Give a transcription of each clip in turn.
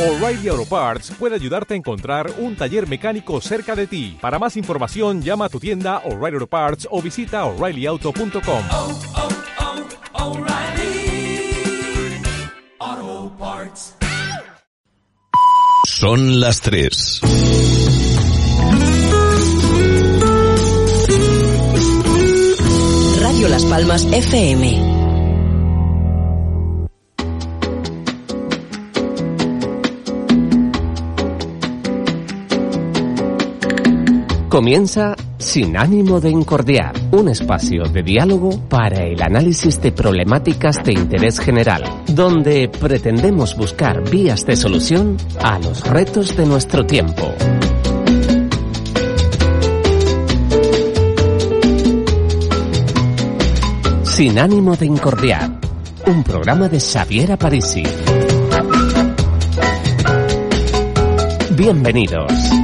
O'Reilly Auto Parts puede ayudarte a encontrar un taller mecánico cerca de ti. Para más información, llama a tu tienda O'Reilly Auto Parts o visita oreillyauto.com. oh, oh, Parts. Son las 3. Radio Las Palmas FM. Comienza Sin ánimo de incordiar, un espacio de diálogo para el análisis de problemáticas de interés general, donde pretendemos buscar vías de solución a los retos de nuestro tiempo. Sin ánimo de incordiar, un programa de Xavier Parisi. Bienvenidos.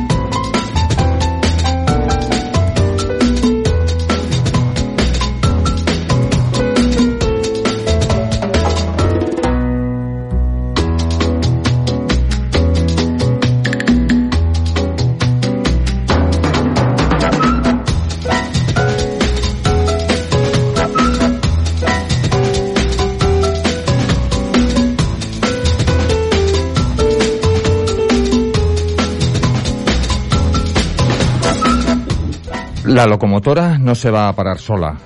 La locomotora no se va a parar sola.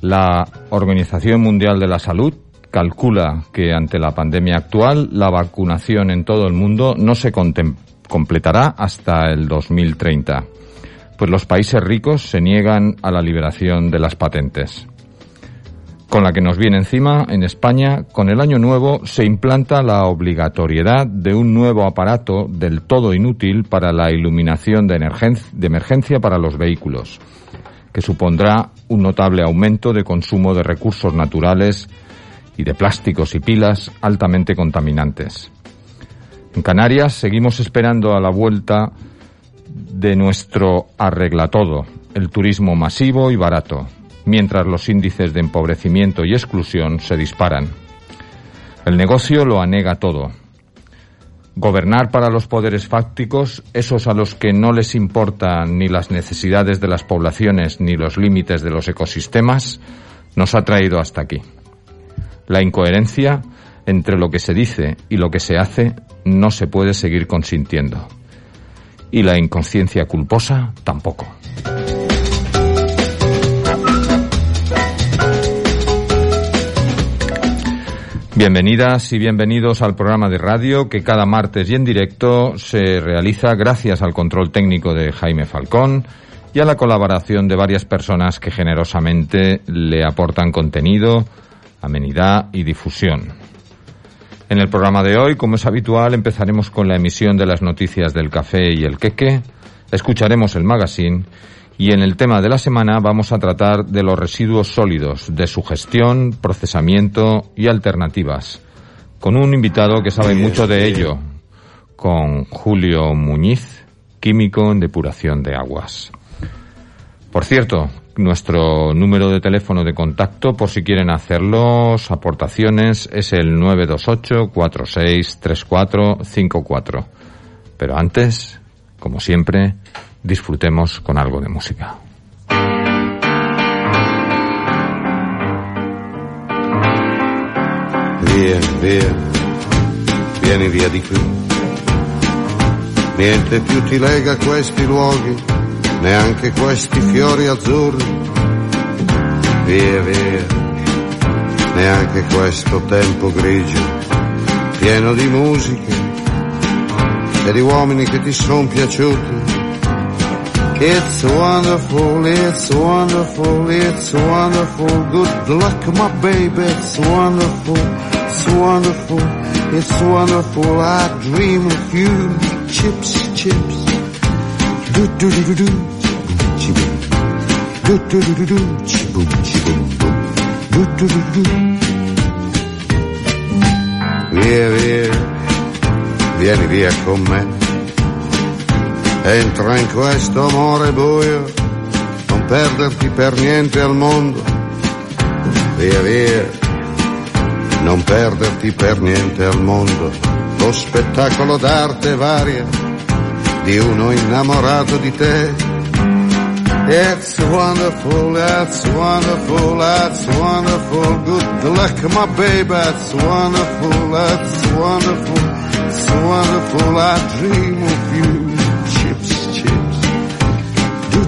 La Organización Mundial de la Salud calcula que ante la pandemia actual la vacunación en todo el mundo no se completará hasta el 2030, pues los países ricos se niegan a la liberación de las patentes. Con la que nos viene encima, en España, con el año nuevo se implanta la obligatoriedad de un nuevo aparato del todo inútil para la iluminación de, emergen- de emergencia para los vehículos, que supondrá un notable aumento de consumo de recursos naturales y de plásticos y pilas altamente contaminantes. En Canarias seguimos esperando a la vuelta de nuestro arregla todo, el turismo masivo y barato, mientras los índices de empobrecimiento y exclusión se disparan. El negocio lo anega todo. Gobernar para los poderes fácticos, esos a los que no les importan ni las necesidades de las poblaciones ni los límites de los ecosistemas, nos ha traído hasta aquí. La incoherencia entre lo que se dice y lo que se hace no se puede seguir consintiendo. Y la inconsciencia culposa tampoco. Bienvenidas y bienvenidos al programa de radio que cada martes y en directo se realiza gracias al control técnico de Jaime Falcón y a la colaboración de varias personas que generosamente le aportan contenido, amenidad y difusión. En el programa de hoy, como es habitual, empezaremos con la emisión de las noticias del café y el queque, escucharemos el magazine y en el tema de la semana vamos a tratar de los residuos sólidos, de su gestión, procesamiento y alternativas, con un invitado que sabe mucho de ello, con Julio Muñiz, químico en depuración de aguas. Por cierto, nuestro número de teléfono de contacto, por si quieren hacerlos, aportaciones, es el 928 46 34 54. Pero antes, como siempre, disfrutemos con algo de música. Via, via, vieni via di qui. Niente più ti lega a questi luoghi, neanche questi fiori azzurri. Via, via, neanche questo tempo grigio, pieno di musiche e di uomini che ti son piaciuti. It's wonderful, it's wonderful, it's wonderful. Good luck, my baby, it's wonderful, it's wonderful, it's wonderful. I dream of you, chips, chips. Do do do do do, chiboom. Do do do do do, chiboom, chiboom, boom. Do do do do. Via, via, vieni via con me. Entra in questo amore buio, non perderti per niente al mondo. Via via, non perderti per niente al mondo. lo spettacolo d'arte varia di uno innamorato di te. It's wonderful, it's wonderful, it's wonderful. Good luck, my baby, it's wonderful, it's wonderful, it's wonderful. I dream of you.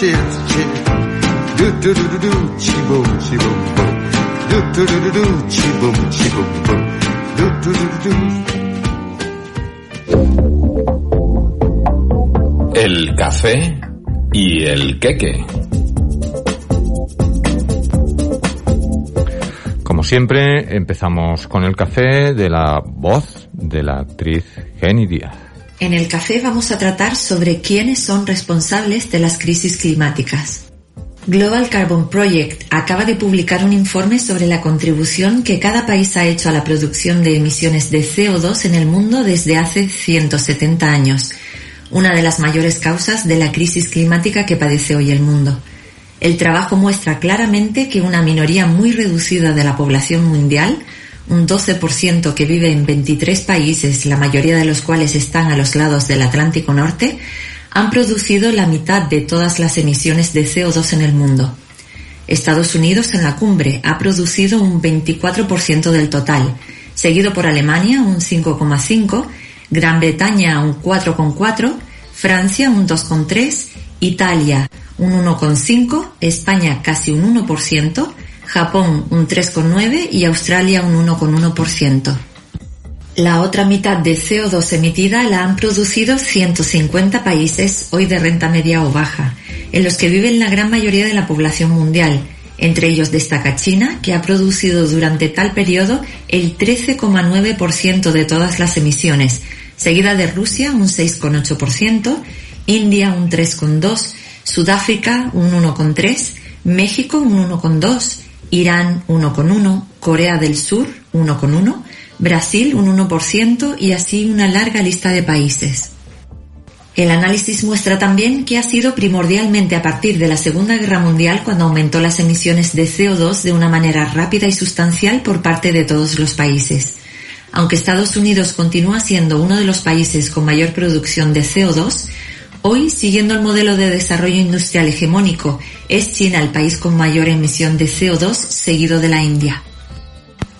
chips, chips. Do do do do do, chi boom, chi boom boom. Do do do do do, chi boom, chi boom boom. Do do do do do. El café y el queque. Como siempre, empezamos con el café de la voz de la actriz Jenny Díaz. En el café vamos a tratar sobre quiénes son responsables de las crisis climáticas. Global Carbon Project acaba de publicar un informe sobre la contribución que cada país ha hecho a la producción de emisiones de CO2 en el mundo desde hace 170 años, una de las mayores causas de la crisis climática que padece hoy el mundo. El trabajo muestra claramente que una minoría muy reducida de la población mundial un 12% que vive en 23 países, la mayoría de los cuales están a los lados del Atlántico Norte, han producido la mitad de todas las emisiones de CO2 en el mundo. Estados Unidos en la cumbre ha producido un 24% del total, seguido por Alemania un 5,5%, Gran Bretaña un 4,4%, Francia un 2,3%, Italia un 1,5%, España casi un 1%, Japón un 3,9% y Australia un 1,1%. La otra mitad de CO2 emitida la han producido 150 países hoy de renta media o baja, en los que viven la gran mayoría de la población mundial. Entre ellos destaca China, que ha producido durante tal periodo el 13,9% de todas las emisiones, seguida de Rusia un 6,8%, India un 3,2%, Sudáfrica un 1,3%, México un 1,2%, Irán 1,1, Corea del Sur 1,1, Brasil un 1% y así una larga lista de países. El análisis muestra también que ha sido primordialmente a partir de la Segunda Guerra Mundial cuando aumentó las emisiones de CO2 de una manera rápida y sustancial por parte de todos los países. Aunque Estados Unidos continúa siendo uno de los países con mayor producción de CO2, Hoy, siguiendo el modelo de desarrollo industrial hegemónico, es China el país con mayor emisión de CO2, seguido de la India.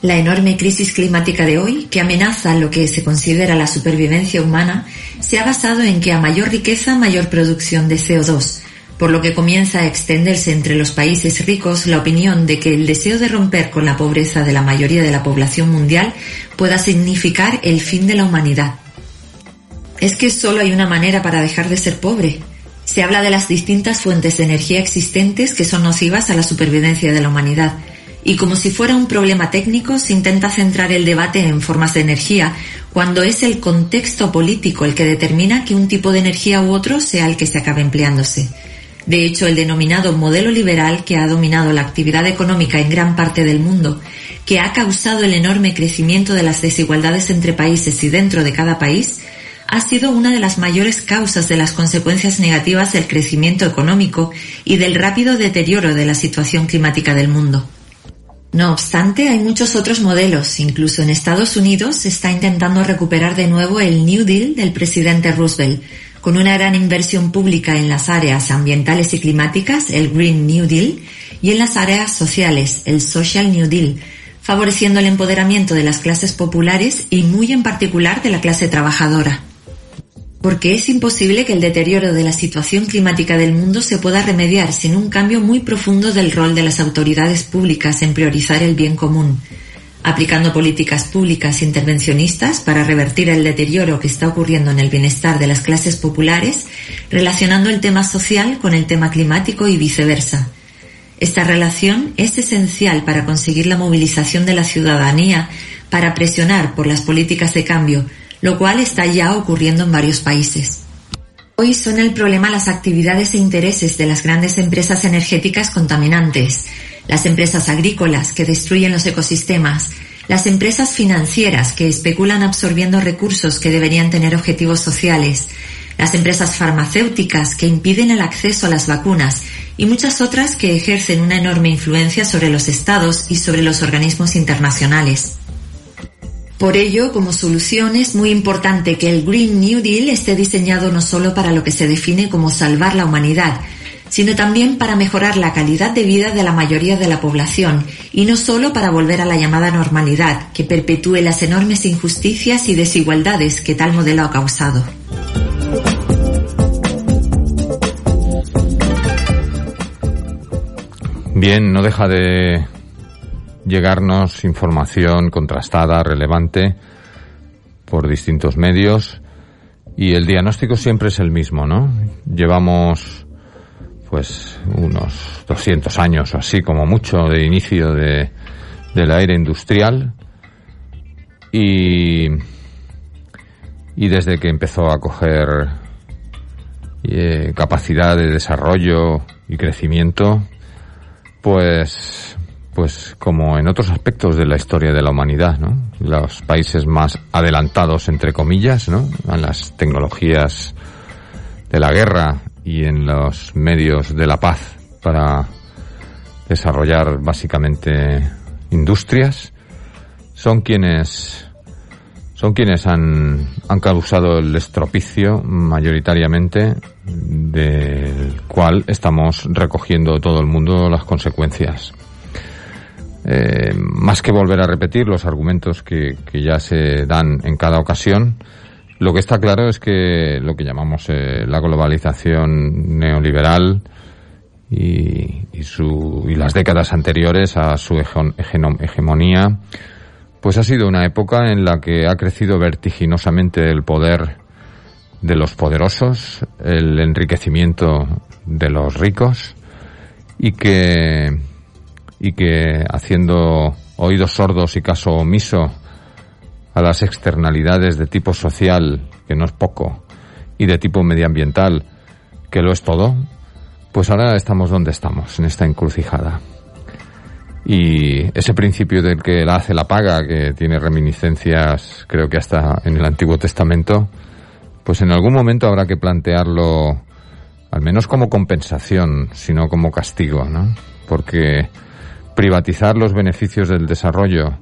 La enorme crisis climática de hoy, que amenaza lo que se considera la supervivencia humana, se ha basado en que a mayor riqueza, mayor producción de CO2, por lo que comienza a extenderse entre los países ricos la opinión de que el deseo de romper con la pobreza de la mayoría de la población mundial pueda significar el fin de la humanidad. Es que solo hay una manera para dejar de ser pobre. Se habla de las distintas fuentes de energía existentes que son nocivas a la supervivencia de la humanidad. Y como si fuera un problema técnico, se intenta centrar el debate en formas de energía, cuando es el contexto político el que determina que un tipo de energía u otro sea el que se acabe empleándose. De hecho, el denominado modelo liberal que ha dominado la actividad económica en gran parte del mundo, que ha causado el enorme crecimiento de las desigualdades entre países y dentro de cada país, ha sido una de las mayores causas de las consecuencias negativas del crecimiento económico y del rápido deterioro de la situación climática del mundo. No obstante, hay muchos otros modelos. Incluso en Estados Unidos se está intentando recuperar de nuevo el New Deal del presidente Roosevelt, con una gran inversión pública en las áreas ambientales y climáticas, el Green New Deal, y en las áreas sociales, el Social New Deal, favoreciendo el empoderamiento de las clases populares y muy en particular de la clase trabajadora. Porque es imposible que el deterioro de la situación climática del mundo se pueda remediar sin un cambio muy profundo del rol de las autoridades públicas en priorizar el bien común, aplicando políticas públicas intervencionistas para revertir el deterioro que está ocurriendo en el bienestar de las clases populares, relacionando el tema social con el tema climático y viceversa. Esta relación es esencial para conseguir la movilización de la ciudadanía para presionar por las políticas de cambio, lo cual está ya ocurriendo en varios países. Hoy son el problema las actividades e intereses de las grandes empresas energéticas contaminantes, las empresas agrícolas que destruyen los ecosistemas, las empresas financieras que especulan absorbiendo recursos que deberían tener objetivos sociales, las empresas farmacéuticas que impiden el acceso a las vacunas y muchas otras que ejercen una enorme influencia sobre los estados y sobre los organismos internacionales. Por ello, como solución es muy importante que el Green New Deal esté diseñado no solo para lo que se define como salvar la humanidad, sino también para mejorar la calidad de vida de la mayoría de la población y no solo para volver a la llamada normalidad, que perpetúe las enormes injusticias y desigualdades que tal modelo ha causado. Bien, no deja de llegarnos información contrastada, relevante, por distintos medios. Y el diagnóstico siempre es el mismo, ¿no? Llevamos pues unos 200 años o así como mucho de inicio de, la era industrial y, y desde que empezó a coger eh, capacidad de desarrollo y crecimiento pues pues como en otros aspectos de la historia de la humanidad, ¿no? Los países más adelantados entre comillas, ¿no? A las tecnologías de la guerra y en los medios de la paz para desarrollar básicamente industrias son quienes son quienes han, han causado el estropicio mayoritariamente del cual estamos recogiendo todo el mundo las consecuencias. Eh, más que volver a repetir los argumentos que, que ya se dan en cada ocasión, lo que está claro es que lo que llamamos eh, la globalización neoliberal y, su, y las décadas anteriores a su hegemonía, pues ha sido una época en la que ha crecido vertiginosamente el poder de los poderosos, el enriquecimiento de los ricos y que, y que haciendo oídos sordos y caso omiso a las externalidades de tipo social, que no es poco, y de tipo medioambiental, que lo es todo, pues ahora estamos donde estamos, en esta encrucijada. Y ese principio del que la hace la paga, que tiene reminiscencias, creo que hasta en el Antiguo Testamento, pues en algún momento habrá que plantearlo, al menos como compensación, sino como castigo, ¿no? Porque privatizar los beneficios del desarrollo,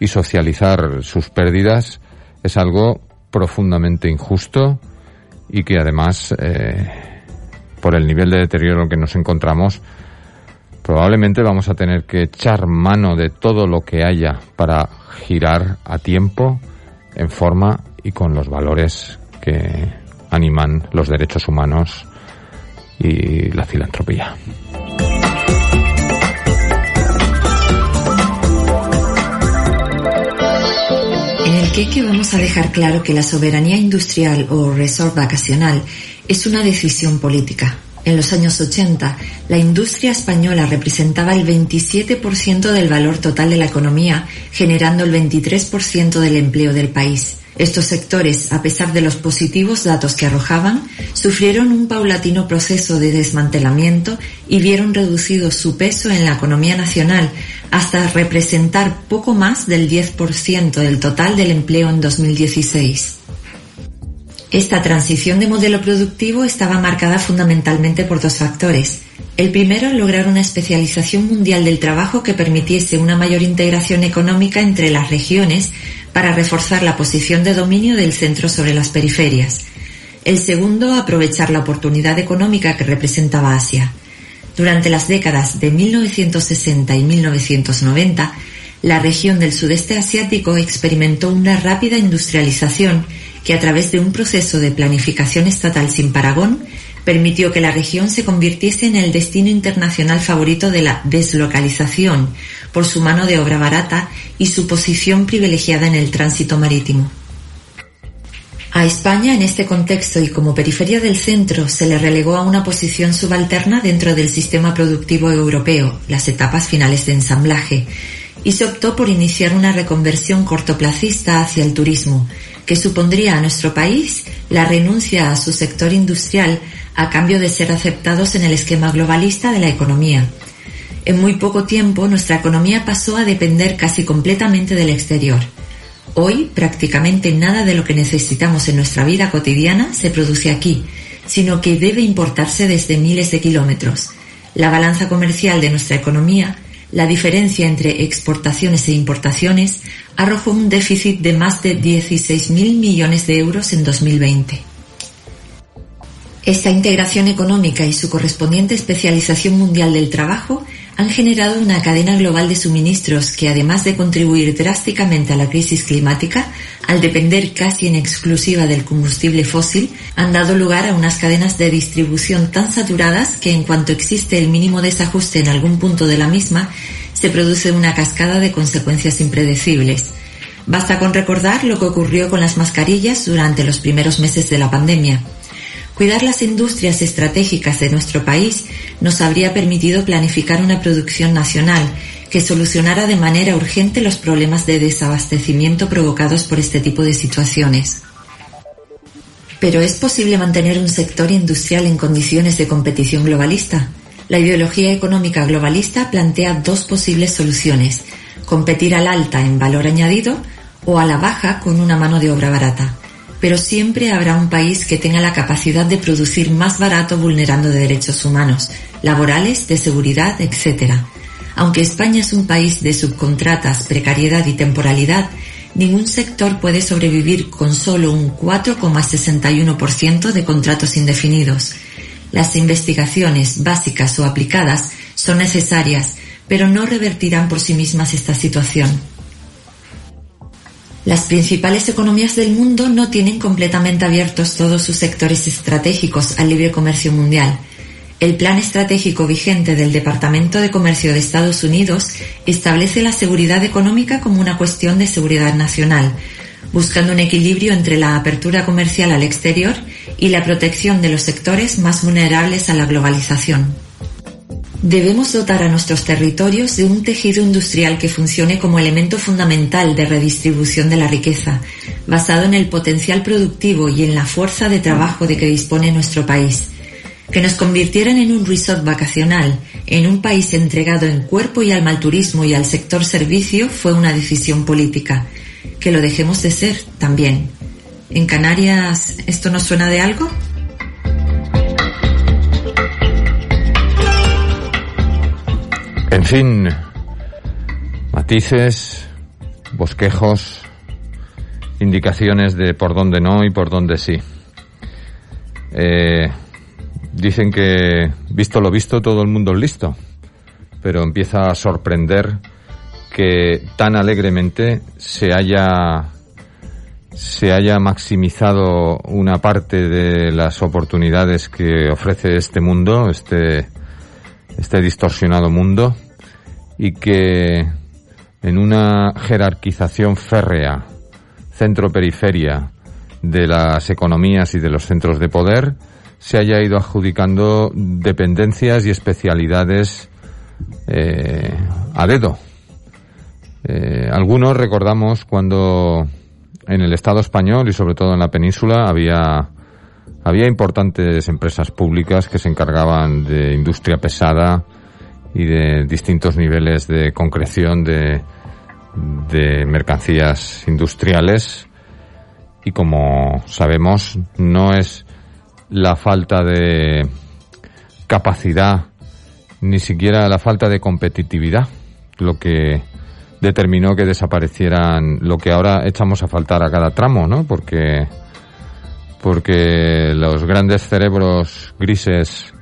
y socializar sus pérdidas es algo profundamente injusto y que además, eh, por el nivel de deterioro que nos encontramos, probablemente vamos a tener que echar mano de todo lo que haya para girar a tiempo, en forma y con los valores que animan los derechos humanos y la filantropía. Que vamos a dejar claro que la soberanía industrial o resort vacacional es una decisión política. En los años 80, la industria española representaba el 27% del valor total de la economía, generando el 23% del empleo del país. Estos sectores, a pesar de los positivos datos que arrojaban, sufrieron un paulatino proceso de desmantelamiento y vieron reducido su peso en la economía nacional hasta representar poco más del 10% del total del empleo en 2016. Esta transición de modelo productivo estaba marcada fundamentalmente por dos factores. El primero, lograr una especialización mundial del trabajo que permitiese una mayor integración económica entre las regiones para reforzar la posición de dominio del centro sobre las periferias. El segundo, aprovechar la oportunidad económica que representaba Asia. Durante las décadas de 1960 y 1990, la región del sudeste asiático experimentó una rápida industrialización que a través de un proceso de planificación estatal sin paragón permitió que la región se convirtiese en el destino internacional favorito de la deslocalización por su mano de obra barata y su posición privilegiada en el tránsito marítimo. A España, en este contexto y como periferia del centro, se le relegó a una posición subalterna dentro del sistema productivo europeo, las etapas finales de ensamblaje, y se optó por iniciar una reconversión cortoplacista hacia el turismo, que supondría a nuestro país la renuncia a su sector industrial a cambio de ser aceptados en el esquema globalista de la economía. En muy poco tiempo nuestra economía pasó a depender casi completamente del exterior. Hoy prácticamente nada de lo que necesitamos en nuestra vida cotidiana se produce aquí, sino que debe importarse desde miles de kilómetros. La balanza comercial de nuestra economía, la diferencia entre exportaciones e importaciones, arrojó un déficit de más de 16.000 millones de euros en 2020. Esta integración económica y su correspondiente especialización mundial del trabajo han generado una cadena global de suministros que, además de contribuir drásticamente a la crisis climática, al depender casi en exclusiva del combustible fósil, han dado lugar a unas cadenas de distribución tan saturadas que en cuanto existe el mínimo desajuste en algún punto de la misma, se produce una cascada de consecuencias impredecibles. Basta con recordar lo que ocurrió con las mascarillas durante los primeros meses de la pandemia. Cuidar las industrias estratégicas de nuestro país nos habría permitido planificar una producción nacional que solucionara de manera urgente los problemas de desabastecimiento provocados por este tipo de situaciones. Pero ¿es posible mantener un sector industrial en condiciones de competición globalista? La ideología económica globalista plantea dos posibles soluciones, competir al alta en valor añadido o a la baja con una mano de obra barata pero siempre habrá un país que tenga la capacidad de producir más barato vulnerando derechos humanos, laborales, de seguridad, etc. Aunque España es un país de subcontratas, precariedad y temporalidad, ningún sector puede sobrevivir con solo un 4,61% de contratos indefinidos. Las investigaciones básicas o aplicadas son necesarias, pero no revertirán por sí mismas esta situación. Las principales economías del mundo no tienen completamente abiertos todos sus sectores estratégicos al libre comercio mundial. El plan estratégico vigente del Departamento de Comercio de Estados Unidos establece la seguridad económica como una cuestión de seguridad nacional, buscando un equilibrio entre la apertura comercial al exterior y la protección de los sectores más vulnerables a la globalización. Debemos dotar a nuestros territorios de un tejido industrial que funcione como elemento fundamental de redistribución de la riqueza, basado en el potencial productivo y en la fuerza de trabajo de que dispone nuestro país. Que nos convirtieran en un resort vacacional, en un país entregado en cuerpo y alma al turismo y al sector servicio fue una decisión política. Que lo dejemos de ser también. ¿En Canarias esto nos suena de algo? En fin, matices, bosquejos, indicaciones de por dónde no y por dónde sí. Eh, dicen que, visto lo visto, todo el mundo es listo, pero empieza a sorprender que tan alegremente se haya se haya maximizado una parte de las oportunidades que ofrece este mundo, este, este distorsionado mundo, y que en una jerarquización férrea, centro-periferia de las economías y de los centros de poder, se haya ido adjudicando dependencias y especialidades eh, a dedo. Eh, algunos recordamos cuando en el Estado español y sobre todo en la península había había importantes empresas públicas que se encargaban de industria pesada, y de distintos niveles de concreción de, de mercancías industriales y como sabemos no es la falta de capacidad ni siquiera la falta de competitividad lo que determinó que desaparecieran lo que ahora echamos a faltar a cada tramo, ¿no? Porque porque los grandes cerebros grises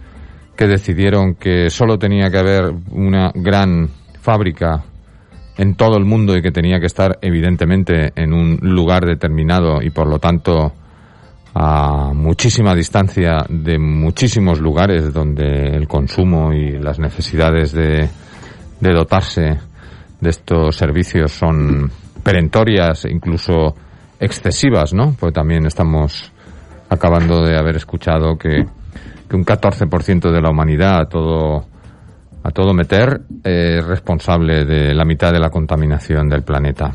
que decidieron que solo tenía que haber una gran fábrica en todo el mundo y que tenía que estar evidentemente en un lugar determinado y por lo tanto a muchísima distancia de muchísimos lugares donde el consumo y las necesidades de, de dotarse de estos servicios son perentorias e incluso excesivas, ¿no? Pues también estamos acabando de haber escuchado que, un 14% de la humanidad a todo a todo meter es responsable de la mitad de la contaminación del planeta.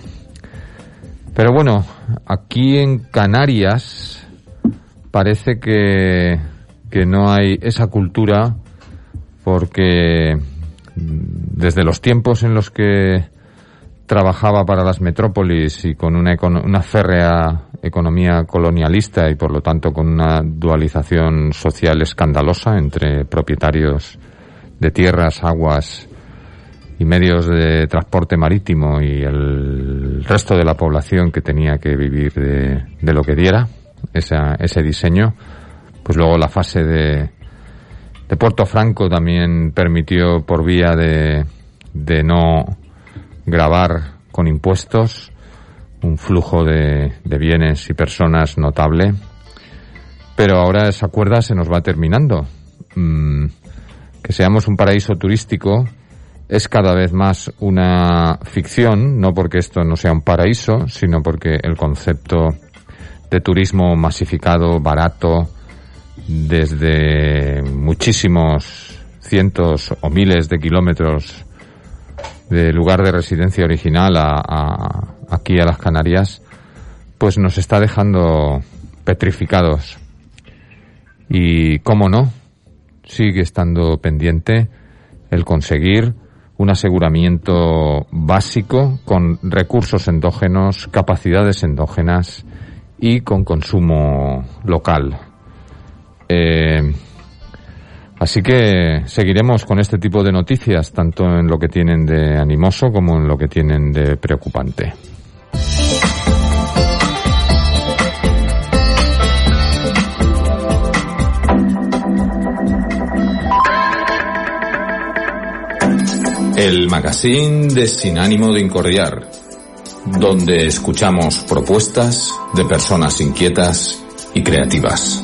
Pero bueno, aquí en Canarias parece que, que no hay esa cultura porque desde los tiempos en los que trabajaba para las metrópolis y con una, una férrea economía colonialista y por lo tanto con una dualización social escandalosa entre propietarios de tierras, aguas y medios de transporte marítimo y el resto de la población que tenía que vivir de, de lo que diera esa, ese diseño, pues luego la fase de, de Puerto Franco también permitió por vía de, de no grabar con impuestos un flujo de, de bienes y personas notable. Pero ahora esa cuerda se nos va terminando. Mm, que seamos un paraíso turístico es cada vez más una ficción, no porque esto no sea un paraíso, sino porque el concepto de turismo masificado, barato, desde muchísimos cientos o miles de kilómetros de lugar de residencia original a, aquí a las Canarias, pues nos está dejando petrificados. Y cómo no, sigue estando pendiente el conseguir un aseguramiento básico con recursos endógenos, capacidades endógenas y con consumo local. Eh, así que seguiremos con este tipo de noticias, tanto en lo que tienen de animoso como en lo que tienen de preocupante. El magazine de Sin ánimo de incordiar, donde escuchamos propuestas de personas inquietas y creativas.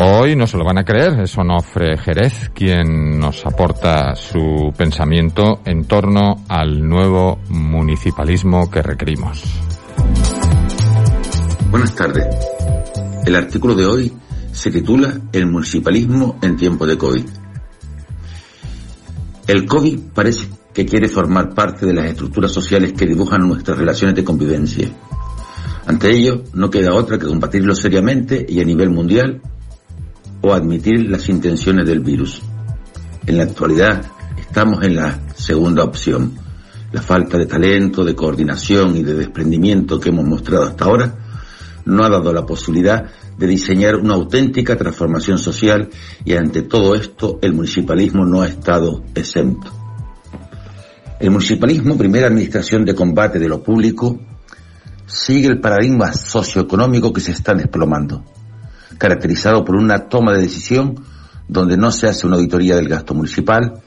Hoy no se lo van a creer, es Onofre Jerez quien nos aporta su pensamiento en torno al nuevo municipalismo que requerimos. Buenas tardes. El artículo de hoy se titula El municipalismo en tiempo de COVID. El COVID parece que quiere formar parte de las estructuras sociales que dibujan nuestras relaciones de convivencia. Ante ello, no queda otra que combatirlo seriamente y a nivel mundial o admitir las intenciones del virus. En la actualidad estamos en la segunda opción. La falta de talento, de coordinación y de desprendimiento que hemos mostrado hasta ahora no ha dado la posibilidad de diseñar una auténtica transformación social y ante todo esto el municipalismo no ha estado exento. El municipalismo, primera administración de combate de lo público, sigue el paradigma socioeconómico que se está desplomando, caracterizado por una toma de decisión donde no se hace una auditoría del gasto municipal,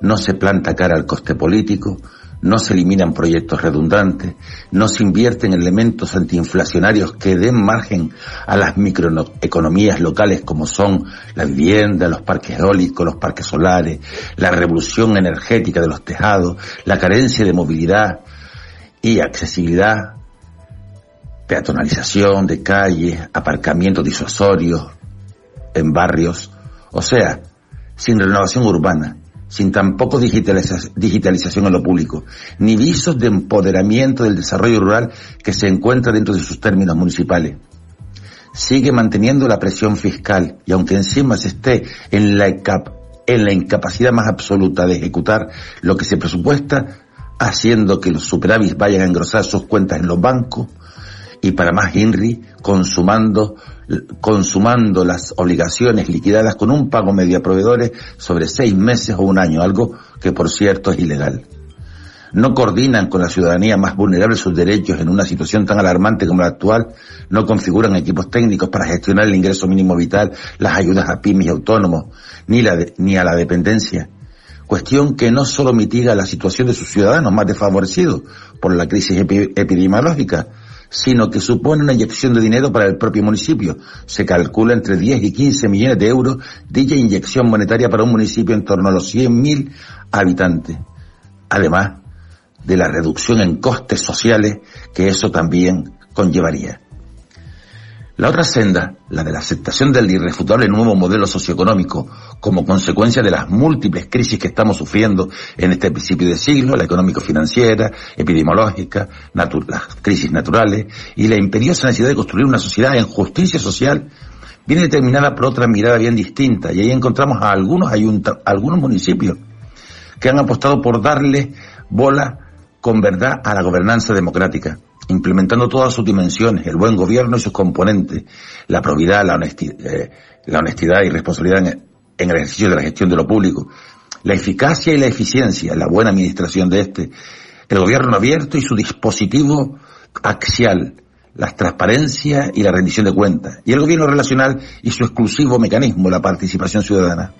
no se planta cara al coste político, no se eliminan proyectos redundantes, no se invierten elementos antiinflacionarios que den margen a las microeconomías locales como son la vivienda, los parques eólicos, los parques solares, la revolución energética de los tejados, la carencia de movilidad y accesibilidad, peatonalización de calles, aparcamientos disuasorios en barrios, o sea, sin renovación urbana, sin tampoco digitalización en lo público, ni visos de empoderamiento del desarrollo rural que se encuentra dentro de sus términos municipales. Sigue manteniendo la presión fiscal y aunque encima se esté en la, en la incapacidad más absoluta de ejecutar lo que se presupuesta, haciendo que los superávits vayan a engrosar sus cuentas en los bancos y para más INRI consumando consumando las obligaciones liquidadas con un pago medio a proveedores sobre seis meses o un año, algo que por cierto es ilegal. no coordinan con la ciudadanía más vulnerable sus derechos en una situación tan alarmante como la actual, no configuran equipos técnicos para gestionar el ingreso mínimo vital, las ayudas a pymes y autónomos, ni, la ni a la dependencia. Cuestión que no solo mitiga la situación de sus ciudadanos más desfavorecidos por la crisis epidemiológica, sino que supone una inyección de dinero para el propio municipio. Se calcula entre 10 y 15 millones de euros dicha inyección monetaria para un municipio en torno a los 100.000 habitantes. Además de la reducción en costes sociales que eso también conllevaría. La otra senda, la de la aceptación del irrefutable nuevo modelo socioeconómico como consecuencia de las múltiples crisis que estamos sufriendo en este principio de siglo, la económico-financiera, epidemiológica, las crisis naturales y la imperiosa necesidad de construir una sociedad en justicia social, viene determinada por otra mirada bien distinta. Y ahí encontramos a algunos, algunos municipios que han apostado por darle bola con verdad a la gobernanza democrática implementando todas sus dimensiones, el buen gobierno y sus componentes, la probidad, la honestidad, eh, la honestidad y responsabilidad en, en, el ejercicio de la gestión de lo público, la eficacia y la eficiencia, la buena administración de este, el gobierno abierto y su dispositivo axial, la transparencia y la rendición de cuentas, y el gobierno relacional y su exclusivo mecanismo, la participación ciudadana.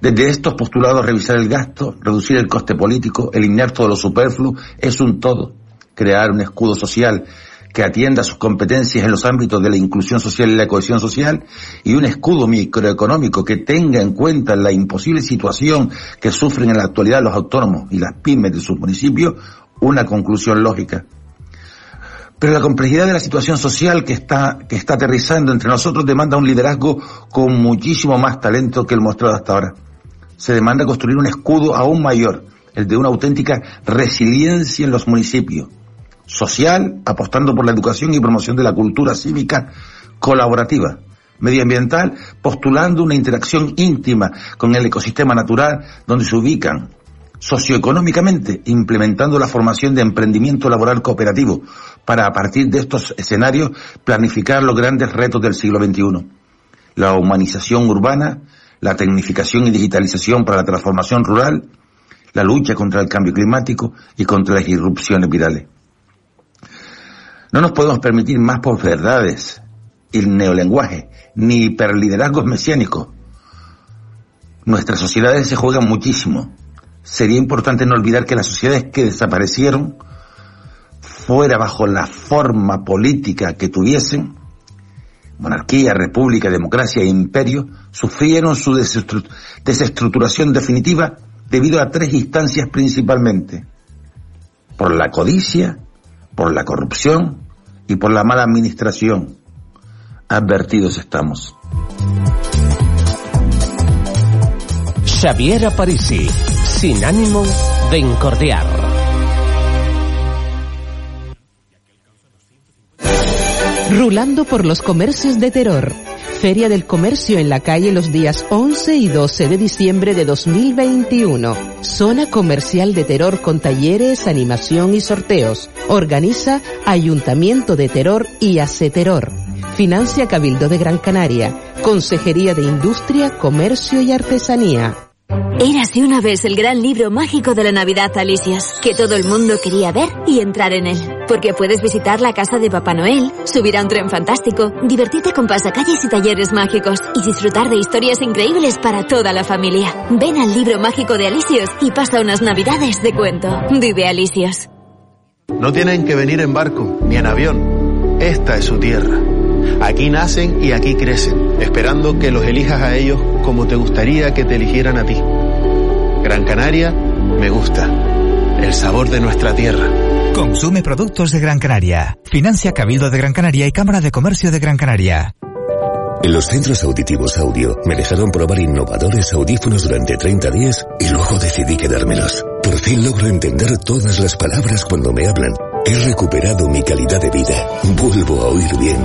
Desde estos postulados, revisar el gasto, reducir el coste político, eliminar todo lo superfluo, es un todo crear un escudo social que atienda sus competencias en los ámbitos de la inclusión social y la cohesión social y un escudo microeconómico que tenga en cuenta la imposible situación que sufren en la actualidad los autónomos y las pymes de sus municipios, una conclusión lógica. Pero la complejidad de la situación social que está, que está aterrizando entre nosotros demanda un liderazgo con muchísimo más talento que el mostrado hasta ahora. Se demanda construir un escudo aún mayor, el de una auténtica resiliencia en los municipios, social, apostando por la educación y promoción de la cultura cívica colaborativa, medioambiental, postulando una interacción íntima con el ecosistema natural donde se ubican, socioeconómicamente, implementando la formación de emprendimiento laboral cooperativo para a partir de estos escenarios planificar los grandes retos del siglo XXI. La humanización urbana, la tecnificación y digitalización para la transformación rural, la lucha contra el cambio climático y contra las irrupciones virales. No nos podemos permitir más posverdades y neolenguaje, ni hiperliderazgos mesiánicos. Nuestras sociedades se juegan muchísimo. Sería importante no olvidar que las sociedades que desaparecieron, fuera bajo la forma política que tuviesen, monarquía, república, democracia e imperio, sufrieron su desestructuración definitiva debido a tres instancias principalmente. Por la codicia, por la corrupción y por la mala administración. Advertidos estamos. Xavier Parisi, sin ánimo de incordiar. Rulando por los comercios de terror Feria del Comercio en la calle los días 11 y 12 de diciembre de 2021. Zona comercial de terror con talleres, animación y sorteos. Organiza Ayuntamiento de Terror y Hace Terror. Financia Cabildo de Gran Canaria. Consejería de Industria, Comercio y Artesanía. Érase una vez el gran libro mágico de la Navidad, Alicias, que todo el mundo quería ver y entrar en él. Porque puedes visitar la casa de Papá Noel, subir a un tren fantástico, divertirte con pasacalles y talleres mágicos y disfrutar de historias increíbles para toda la familia. Ven al libro mágico de Alicios y pasa unas Navidades de cuento. Vive Alicios. No tienen que venir en barco ni en avión. Esta es su tierra. Aquí nacen y aquí crecen, esperando que los elijas a ellos como te gustaría que te eligieran a ti. Gran Canaria, me gusta. El sabor de nuestra tierra. Consume productos de Gran Canaria. Financia Cabildo de Gran Canaria y Cámara de Comercio de Gran Canaria. En los centros auditivos audio me dejaron probar innovadores audífonos durante 30 días y luego decidí quedármelos. Por fin logro entender todas las palabras cuando me hablan. He recuperado mi calidad de vida. Vuelvo a oír bien.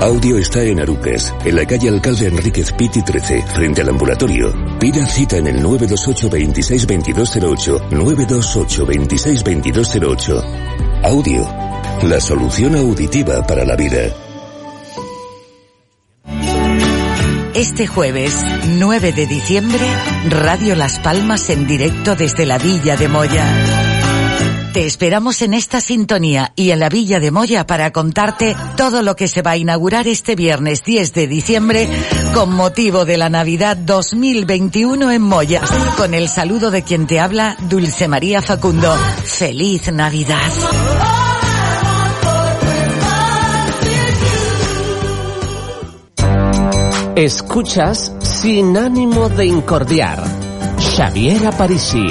Audio está en Arucas, en la calle Alcalde Enríquez Piti 13, frente al ambulatorio. Pida cita en el 928 26 928 26 Audio, la solución auditiva para la vida. Este jueves, 9 de diciembre, Radio Las Palmas en directo desde la Villa de Moya. Te esperamos en esta sintonía y en la Villa de Moya para contarte todo lo que se va a inaugurar este viernes 10 de diciembre con motivo de la Navidad 2021 en Moya. Con el saludo de quien te habla, Dulce María Facundo. ¡Feliz Navidad! Escuchas sin ánimo de incordiar. Xavier Parisi.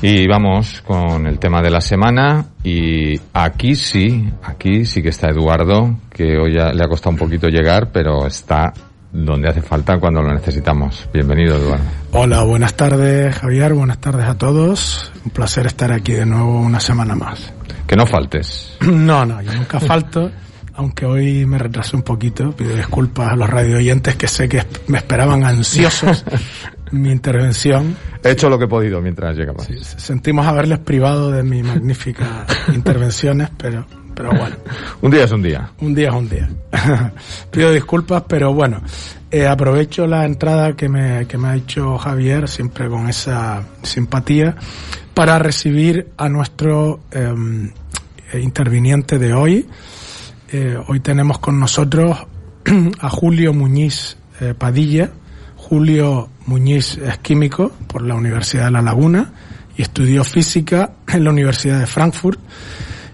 Y vamos con el tema de la semana y aquí sí, aquí sí que está Eduardo, que hoy ya le ha costado un poquito llegar, pero está donde hace falta cuando lo necesitamos. Bienvenido, Eduardo. Hola, buenas tardes, Javier, buenas tardes a todos. Un placer estar aquí de nuevo una semana más. Que no faltes. No, no, yo nunca falto, aunque hoy me retrasé un poquito. Pido disculpas a los radio oyentes que sé que me esperaban ansiosos mi intervención. He hecho lo que he podido mientras llegaba. Sí, sentimos haberles privado de mis magníficas intervenciones, pero, pero bueno. Un día es un día. Un día es un día. Pido disculpas, pero bueno, eh, aprovecho la entrada que me, que me ha hecho Javier, siempre con esa simpatía, para recibir a nuestro eh, interviniente de hoy. Eh, hoy tenemos con nosotros a Julio Muñiz eh, Padilla. Julio Muñiz es químico por la Universidad de La Laguna y estudió física en la Universidad de Frankfurt.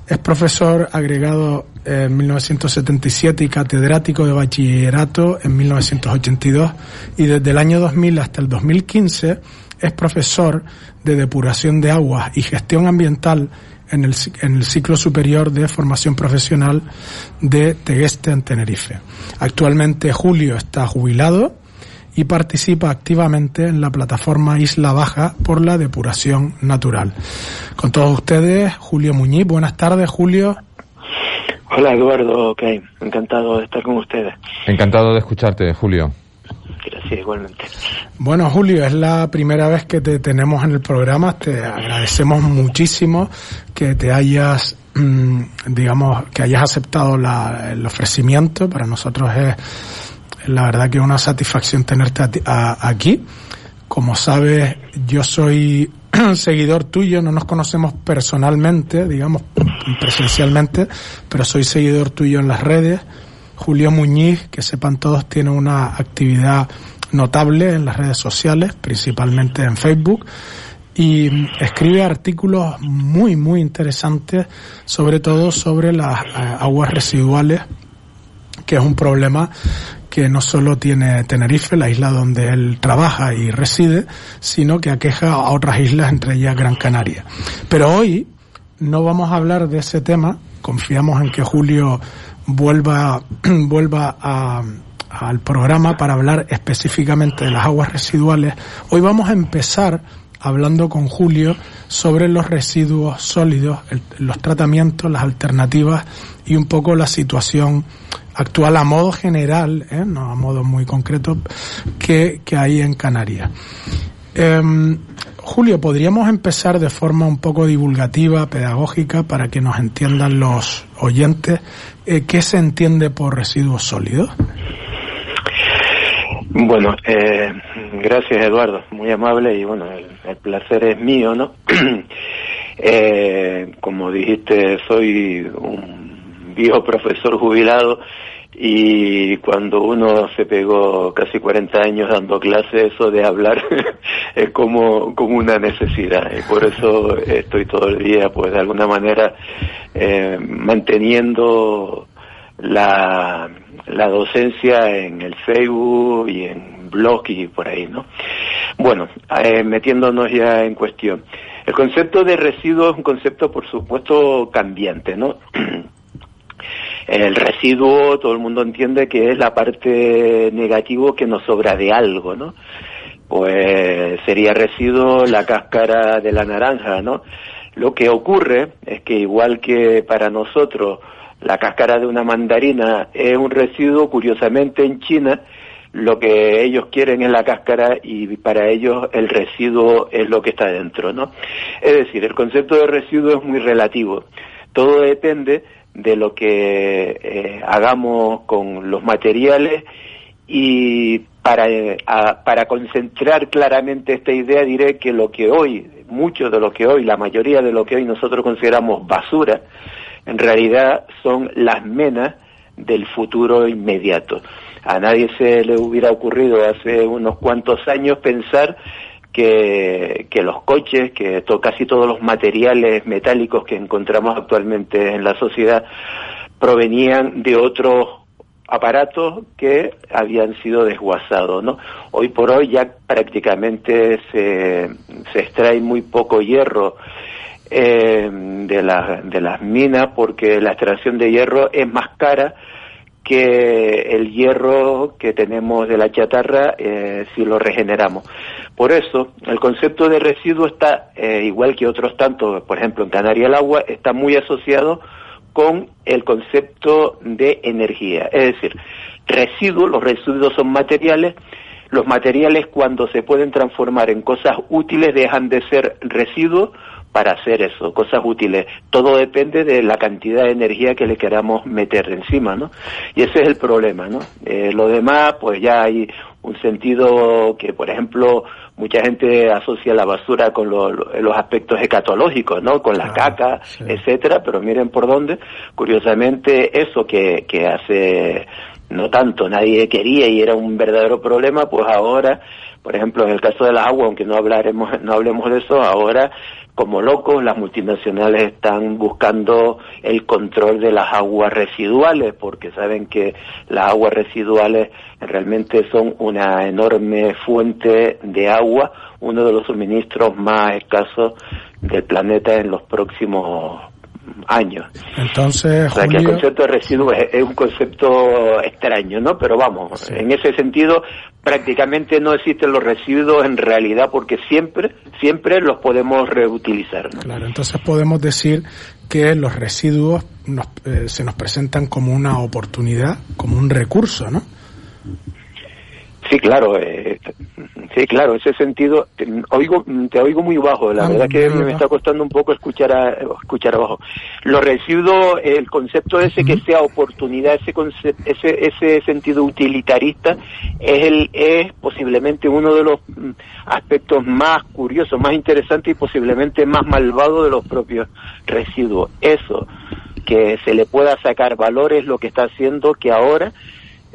Es profesor agregado en 1977 y catedrático de bachillerato en 1982 y desde el año 2000 hasta el 2015 es profesor de depuración de aguas y gestión ambiental en el, en el ciclo superior de formación profesional de Tegueste en Tenerife. Actualmente Julio está jubilado y participa activamente en la plataforma Isla Baja por la depuración natural. Con todos ustedes, Julio Muñiz. Buenas tardes, Julio. Hola, Eduardo. Ok, encantado de estar con ustedes. Encantado de escucharte, Julio. Gracias, igualmente. Bueno, Julio, es la primera vez que te tenemos en el programa. Te agradecemos muchísimo que te hayas mm, digamos, que hayas aceptado la, el ofrecimiento. Para nosotros es la verdad que es una satisfacción tenerte a ti, aquí. Como sabes, yo soy seguidor tuyo, no nos conocemos personalmente, digamos, presencialmente, pero soy seguidor tuyo en las redes. Julio Muñiz, que sepan todos, tiene una actividad notable en las redes sociales, principalmente en Facebook, y escribe artículos muy, muy interesantes, sobre todo sobre las eh, aguas residuales, que es un problema que no solo tiene Tenerife, la isla donde él trabaja y reside, sino que aqueja a otras islas, entre ellas Gran Canaria. Pero hoy no vamos a hablar de ese tema, confiamos en que Julio vuelva, vuelva a, al programa para hablar específicamente de las aguas residuales. Hoy vamos a empezar hablando con Julio sobre los residuos sólidos, los tratamientos, las alternativas y un poco la situación actual a modo general, ¿eh? no a modo muy concreto, que, que hay en Canarias. Eh, Julio, podríamos empezar de forma un poco divulgativa, pedagógica, para que nos entiendan los oyentes eh, qué se entiende por residuos sólidos. Bueno, eh, gracias Eduardo, muy amable y bueno, el, el placer es mío, ¿no? eh, como dijiste, soy un viejo profesor jubilado y cuando uno se pegó casi 40 años dando clases, eso de hablar es como, como una necesidad y por eso estoy todo el día, pues de alguna manera, eh, manteniendo la, la docencia en el Facebook y en blog y por ahí, ¿no? Bueno, eh, metiéndonos ya en cuestión. El concepto de residuo es un concepto, por supuesto, cambiante, ¿no? el residuo, todo el mundo entiende que es la parte negativo que nos sobra de algo, ¿no? Pues sería residuo la cáscara de la naranja, ¿no? Lo que ocurre es que igual que para nosotros la cáscara de una mandarina es un residuo, curiosamente en China lo que ellos quieren es la cáscara y para ellos el residuo es lo que está dentro, ¿no? Es decir, el concepto de residuo es muy relativo. Todo depende de lo que eh, hagamos con los materiales y para, eh, para concentrar claramente esta idea diré que lo que hoy, mucho de lo que hoy, la mayoría de lo que hoy nosotros consideramos basura, en realidad son las menas del futuro inmediato. A nadie se le hubiera ocurrido hace unos cuantos años pensar que, los coches, que casi todos los materiales metálicos que encontramos actualmente en la sociedad provenían de otros aparatos que habían sido desguazados. Hoy por hoy ya prácticamente se, extrae muy poco hierro eh, de las minas porque la extracción de hierro es más cara que el hierro que tenemos de la chatarra eh, si lo regeneramos. Por eso, el concepto de residuo está, eh, igual que otros tantos, por ejemplo, en Canarias el agua, está muy asociado con el concepto de energía. Es decir, residuos, los residuos son materiales, los materiales cuando se pueden transformar en cosas útiles dejan de ser residuos para hacer eso, cosas útiles. Todo depende de la cantidad de energía que le queramos meter encima, ¿no? Y ese es el problema, ¿no? Eh, lo demás, pues ya hay un sentido que, por ejemplo, mucha gente asocia la basura con lo- lo- los aspectos escatológicos, ¿no? Con la caca, etcétera, pero miren por dónde, curiosamente, eso que, que hace no tanto nadie quería y era un verdadero problema, pues ahora, por ejemplo, en el caso de las aguas, aunque no hablaremos, no hablemos de eso, ahora como locos las multinacionales están buscando el control de las aguas residuales porque saben que las aguas residuales realmente son una enorme fuente de agua, uno de los suministros más escasos del planeta en los próximos años. Entonces, O sea que el concepto de residuo es, es un concepto extraño, ¿no? Pero vamos, en ese sentido prácticamente no existen los residuos en realidad porque siempre, siempre los podemos reutilizar, ¿no? claro, entonces podemos decir que los residuos nos, eh, se nos presentan como una oportunidad, como un recurso, ¿no? Sí, claro, eh, sí, claro, ese sentido, te oigo, te oigo muy bajo, la Ah, verdad que me está costando un poco escuchar a, escuchar abajo. Los residuos, el concepto ese que sea oportunidad, ese, ese, ese sentido utilitarista, es, el, es posiblemente uno de los mm, aspectos más curiosos, más interesantes y posiblemente más malvados de los propios residuos. Eso, que se le pueda sacar valor es lo que está haciendo que ahora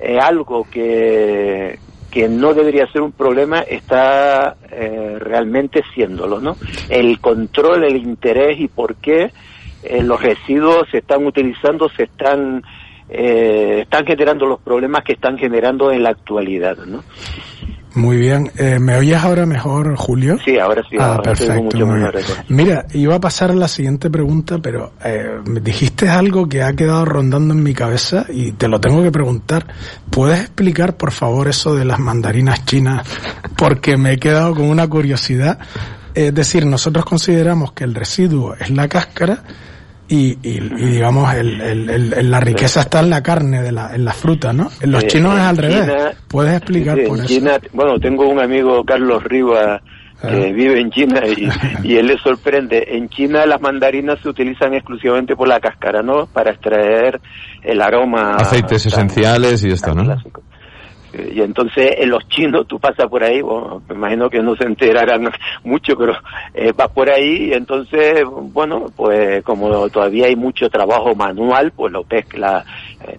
eh, algo que, que no debería ser un problema está eh, realmente siéndolo, ¿no? El control, el interés y por qué eh, los residuos se están utilizando, se están eh, están generando los problemas que están generando en la actualidad, ¿no? Muy bien. Eh, ¿Me oyes ahora mejor, Julio? Sí, ahora sí, Ah, ahora perfecto. mucho muy mejor bien. recuerdo. Mira, iba a pasar a la siguiente pregunta, pero eh, me dijiste algo que ha quedado rondando en mi cabeza y te lo tengo que preguntar. ¿Puedes explicar, por favor, eso de las mandarinas chinas? Porque me he quedado con una curiosidad. Es decir, nosotros consideramos que el residuo es la cáscara y, y- y, digamos, el, el- el- el- la riqueza está en la carne, de la, en la fruta, ¿no? En los chinos es al revés. China- ¿Puedes explicar Sí, por en eso? China, bueno, tengo un amigo, Carlos Rivas, que vive en China y, y él le sorprende. En China las mandarinas se utilizan exclusivamente por la cáscara, ¿no? Para extraer el aroma. Aceites esenciales y esto, ¿no? Eh, Y entonces en los chinos tú pasas por ahí, bueno, me imagino que no se enterarán mucho, pero eh, vas por ahí y entonces, bueno, pues como todavía hay mucho trabajo manual, pues lo ves, la, eh,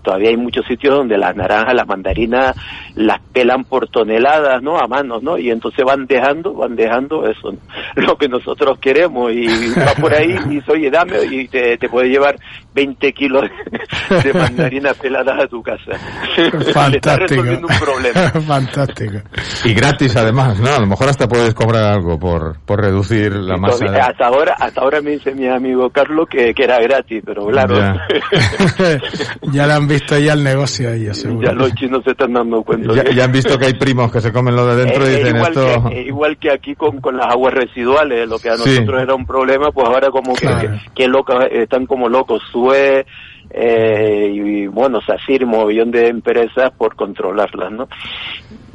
todavía hay muchos sitios donde las naranjas, las mandarinas, las pelan por toneladas, ¿no? A manos, ¿no? Y entonces van dejando, van dejando eso, lo que nosotros queremos y vas por ahí y dices, oye, dame y te, te puede llevar 20 kilos de mandarinas peladas a tu casa. Fantástico. resolviendo un problema. Fantástico. Y gratis además, ¿no? A lo mejor hasta puedes cobrar algo por, por reducir la masa. Todavía- de- Hasta ahora, hasta ahora me dice mi amigo Carlos que, que era gratis, pero claro, Ya. ya le han visto ya el negocio ellos, seguro. ya los chinos se están dando cuenta. Ya, han visto que hay primos que se comen lo de dentro Eh, y eh, dicen igual, esto... que, eh, igual que aquí con, con las aguas residuales, lo que a Sí. nosotros era un problema, pues ahora como que, Claro. que, que locos, están como locos, SUE eh, y bueno, SACIR, movillón de empresas por controlarlas, ¿no?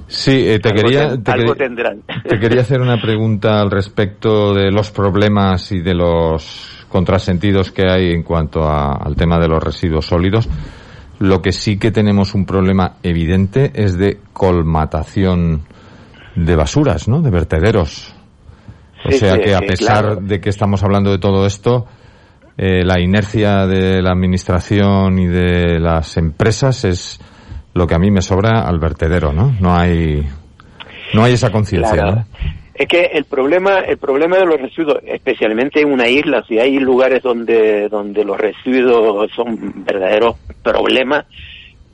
Sí, eh, te Algo quería... ten- te algo quería- tendrán. Te quería hacer una pregunta al respecto de los problemas y de los contrasentidos que hay en cuanto a- al tema de los residuos sólidos. Lo que sí que tenemos un problema evidente es de colmatación de basuras, ¿no? De vertederos. O Sí, sea sí, que a pesar claro. de que estamos hablando de todo esto, eh, la inercia de la administración y de las empresas es lo que a mí me sobra al vertedero, ¿no? No hay, no hay esa conciencia, Claro. ¿no? Es que el problema, el problema de los residuos, especialmente en una isla, si hay lugares donde, donde los residuos son verdaderos problemas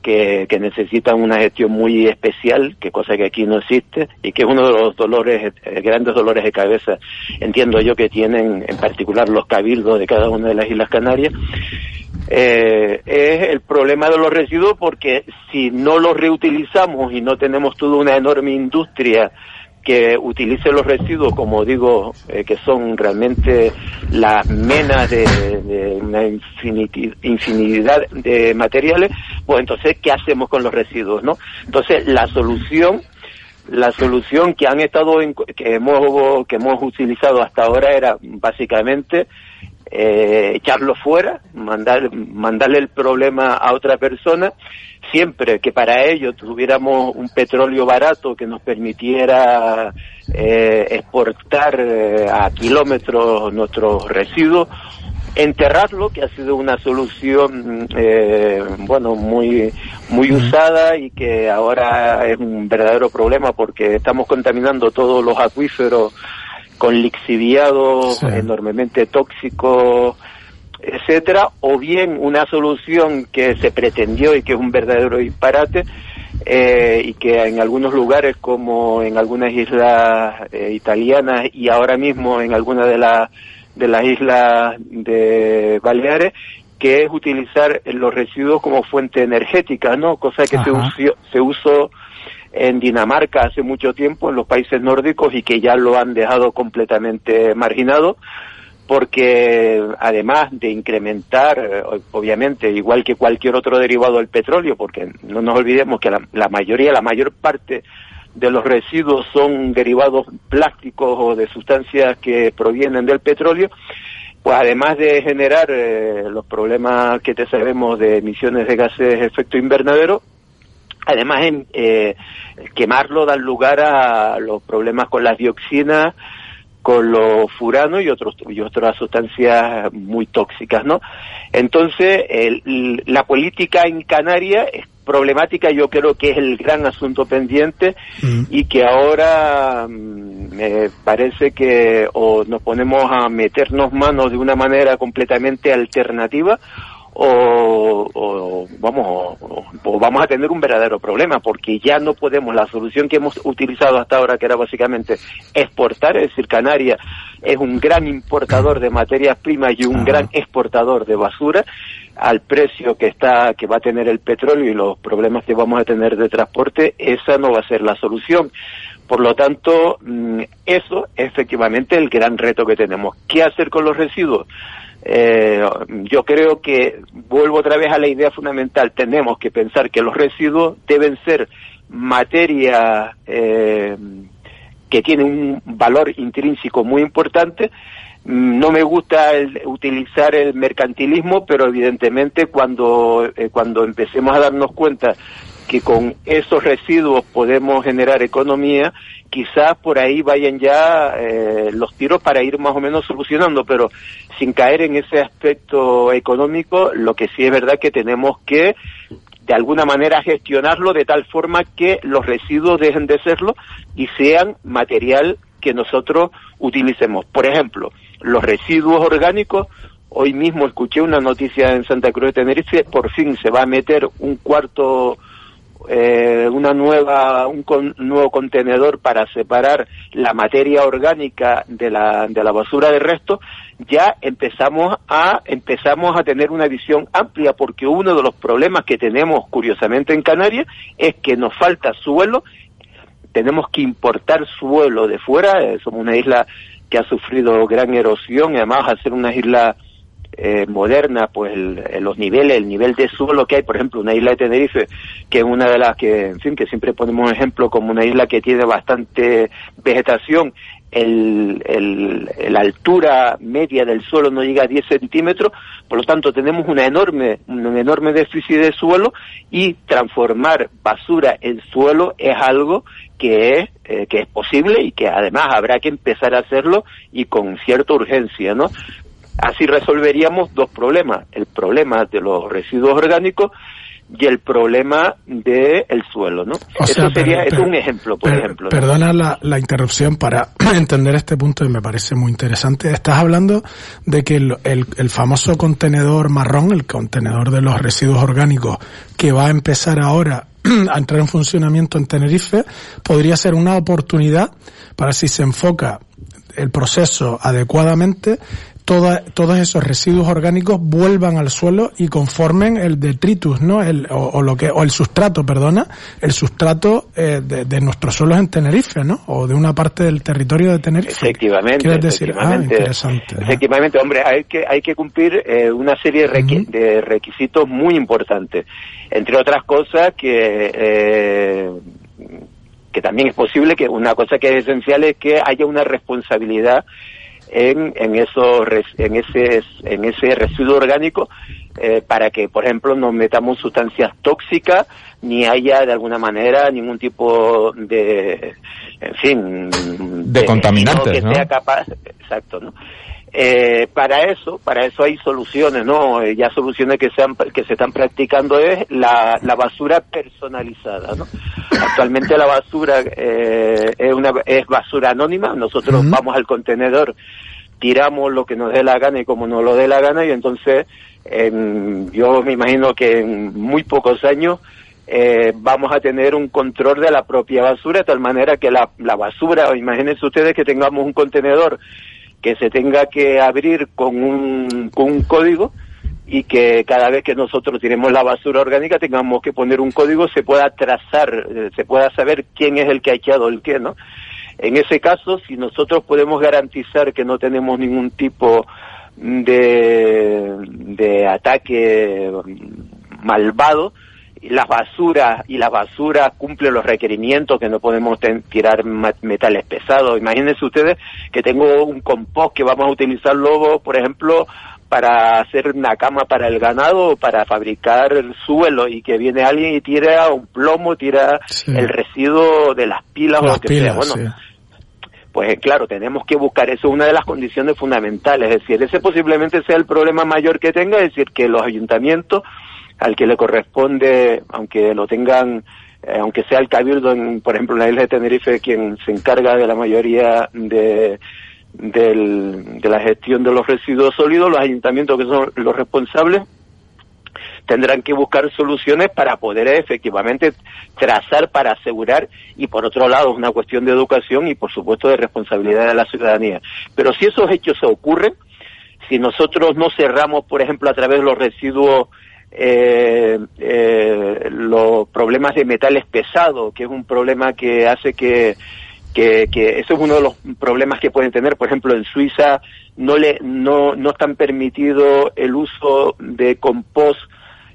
que, que necesitan una gestión muy especial, que cosa que aquí no existe, y que es uno de los dolores, grandes dolores de cabeza, entiendo yo que tienen en particular los cabildos de cada una de las Islas Canarias, eh, es el problema de los residuos porque si no los reutilizamos y no tenemos toda una enorme industria que utilice los residuos, como digo, eh, que son realmente las menas de, una infinidad de materiales, pues entonces, ¿qué hacemos con los residuos, no? Entonces, la solución la solución que han estado en- que hemos que hemos utilizado hasta ahora era básicamente eh, echarlo fuera, mandar, mandarle el problema a otra persona, siempre que para ello tuviéramos un petróleo barato que nos permitiera eh, exportar eh, a kilómetros nuestros residuos, enterrarlo, que ha sido una solución, eh, bueno, muy, muy usada y que ahora es un verdadero problema porque estamos contaminando todos los acuíferos con lixiviados Sí. enormemente tóxicos, etcétera, o bien una solución que se pretendió y que es un verdadero disparate, eh, y que en algunos lugares como en algunas islas eh, italianas y ahora mismo en algunas de las de las islas de Baleares que es utilizar los residuos como fuente energética, ¿no? Cosa que se usó, se usó en Dinamarca hace mucho tiempo, en los países nórdicos, y que ya lo han dejado completamente marginado, porque además de incrementar, eh, obviamente, igual que cualquier otro derivado del petróleo, porque no nos olvidemos que la, la mayoría, la mayor parte de los residuos son derivados plásticos o de sustancias que provienen del petróleo, pues además de generar eh, los problemas que te sabemos de emisiones de gases de efecto invernadero, además en, eh, quemarlo da lugar a los problemas con las dioxinas, con los furanos y otros y otras sustancias muy tóxicas, ¿no? Entonces, el- la política en Canarias es problemática, yo creo que es el gran asunto pendiente y que ahora mm, me parece que o nos ponemos a meternos manos de una manera completamente alternativa o, o vamos o, o vamos a tener un verdadero problema porque ya no podemos la solución que hemos utilizado hasta ahora que era básicamente exportar es decir Canarias es un gran importador de materias primas y un gran exportador de basura al precio que está que va a tener el petróleo y los problemas que vamos a tener de transporte esa no va a ser la solución por lo tanto, mm, eso es efectivamente el gran reto que tenemos. ¿Qué hacer con los residuos? Eh, yo creo que vuelvo otra vez a la idea fundamental. Tenemos que pensar que los residuos deben ser materia eh, que tiene un valor intrínseco muy importante. No me gusta el- utilizar el mercantilismo, pero evidentemente cuando, eh, cuando empecemos a darnos cuenta que con esos residuos podemos generar economía, quizás por ahí vayan ya eh, los tiros para ir más o menos solucionando, pero sin caer en ese aspecto económico, lo que sí es verdad que tenemos que de alguna manera gestionarlo de tal forma que los residuos dejen de serlo y sean material que nosotros utilicemos. Por ejemplo, los residuos orgánicos, hoy mismo escuché una noticia en Santa Cruz de Tenerife, por fin se va a meter un cuarto eh, una nueva un con- nuevo contenedor para separar la materia orgánica de la, de la basura de resto ya empezamos a empezamos a tener una visión amplia porque uno de los problemas que tenemos curiosamente en Canarias es que nos falta suelo. Tenemos que importar suelo de fuera eh, somos una isla que ha sufrido gran erosión y además ser una isla eh, moderna, pues los niveles, el nivel de suelo que hay, por ejemplo, una isla de Tenerife, que es una de las que, en fin, que siempre ponemos ejemplo como una isla que tiene bastante vegetación. El, el, la altura media del suelo no llega a 10 centímetros, por lo tanto tenemos una enorme, un enorme déficit de suelo y transformar basura en suelo es algo que es, eh, que es posible y que además habrá que empezar a hacerlo y con cierta urgencia, ¿no? Así resolveríamos dos problemas, el problema de los residuos orgánicos y el problema del el suelo, ¿no? Eso sería es un ejemplo, por ejemplo. Perdona la, la, interrupción para entender este punto y me parece muy interesante. Estás hablando de que el, el, el, famoso contenedor marrón, el contenedor de los residuos orgánicos, que va a empezar ahora a entrar en funcionamiento en Tenerife, podría ser una oportunidad para si se enfoca el proceso adecuadamente, todos esos residuos orgánicos vuelvan al suelo y conformen el detritus, ¿no? El, o, lo que, o el sustrato, perdona, el sustrato eh, de, nuestros suelos en Tenerife, ¿no? O de una parte del territorio de Tenerife. Efectivamente. decir? Ah, interesante. Efectivamente, hombre, hay que, hay que cumplir eh, una serie de, requisitos muy importantes. Entre otras cosas que, eh, que también es posible que una cosa que es esencial es que haya una responsabilidad en, en, eso, en, ese, en ese residuo orgánico eh, para que, por ejemplo, no metamos sustancias tóxicas ni haya de alguna manera ningún tipo de, en fin, de, contaminantes, que sea capaz, exacto, ¿no? Eh, para eso, para eso hay soluciones, ¿no? Eh, ya soluciones que se, que se están practicando es la, la basura personalizada, ¿no? Actualmente la basura eh, es una es basura anónima. Nosotros vamos al contenedor, tiramos lo que nos dé la gana y como nos lo dé la gana y entonces yo me imagino que en muy pocos años eh, vamos a tener un control de la propia basura de tal manera que la, la basura, imagínense ustedes que tengamos un contenedor que se tenga que abrir con un, con un código y que cada vez que nosotros tenemos la basura orgánica tengamos que poner un código, se pueda trazar, eh, se pueda saber quién es el que ha echado el qué, ¿no? En ese caso, si nosotros podemos garantizar que no tenemos ningún tipo de, de ataque malvado, las basuras y las basuras cumplen los requerimientos que no podemos tirar metales pesados. Imagínense ustedes que tengo un compost que vamos a utilizar luego, por ejemplo, para hacer una cama para el ganado o para fabricar el suelo y que viene alguien y tira un plomo, tira el residuo de las pilas o lo que sea. Bueno, pues claro, tenemos que buscar, eso es una de las condiciones fundamentales, es decir, ese posiblemente sea el problema mayor que tenga, es decir, que los ayuntamientos al que le corresponde, aunque lo tengan, eh, aunque sea el cabildo, en, por ejemplo, en la isla de Tenerife, quien se encarga de la mayoría de, de la gestión de los residuos sólidos, los ayuntamientos que son los responsables, tendrán que buscar soluciones para poder efectivamente trazar, para asegurar, y por otro lado es una cuestión de educación y por supuesto de responsabilidad de la ciudadanía. Pero si esos hechos se ocurren, si nosotros no cerramos, por ejemplo, a través de los residuos eh, eh, los problemas de metales pesados, que es un problema que hace que, que, que, eso es uno de los problemas que pueden tener. Por ejemplo, en Suiza no le no, no están permitido el uso de compost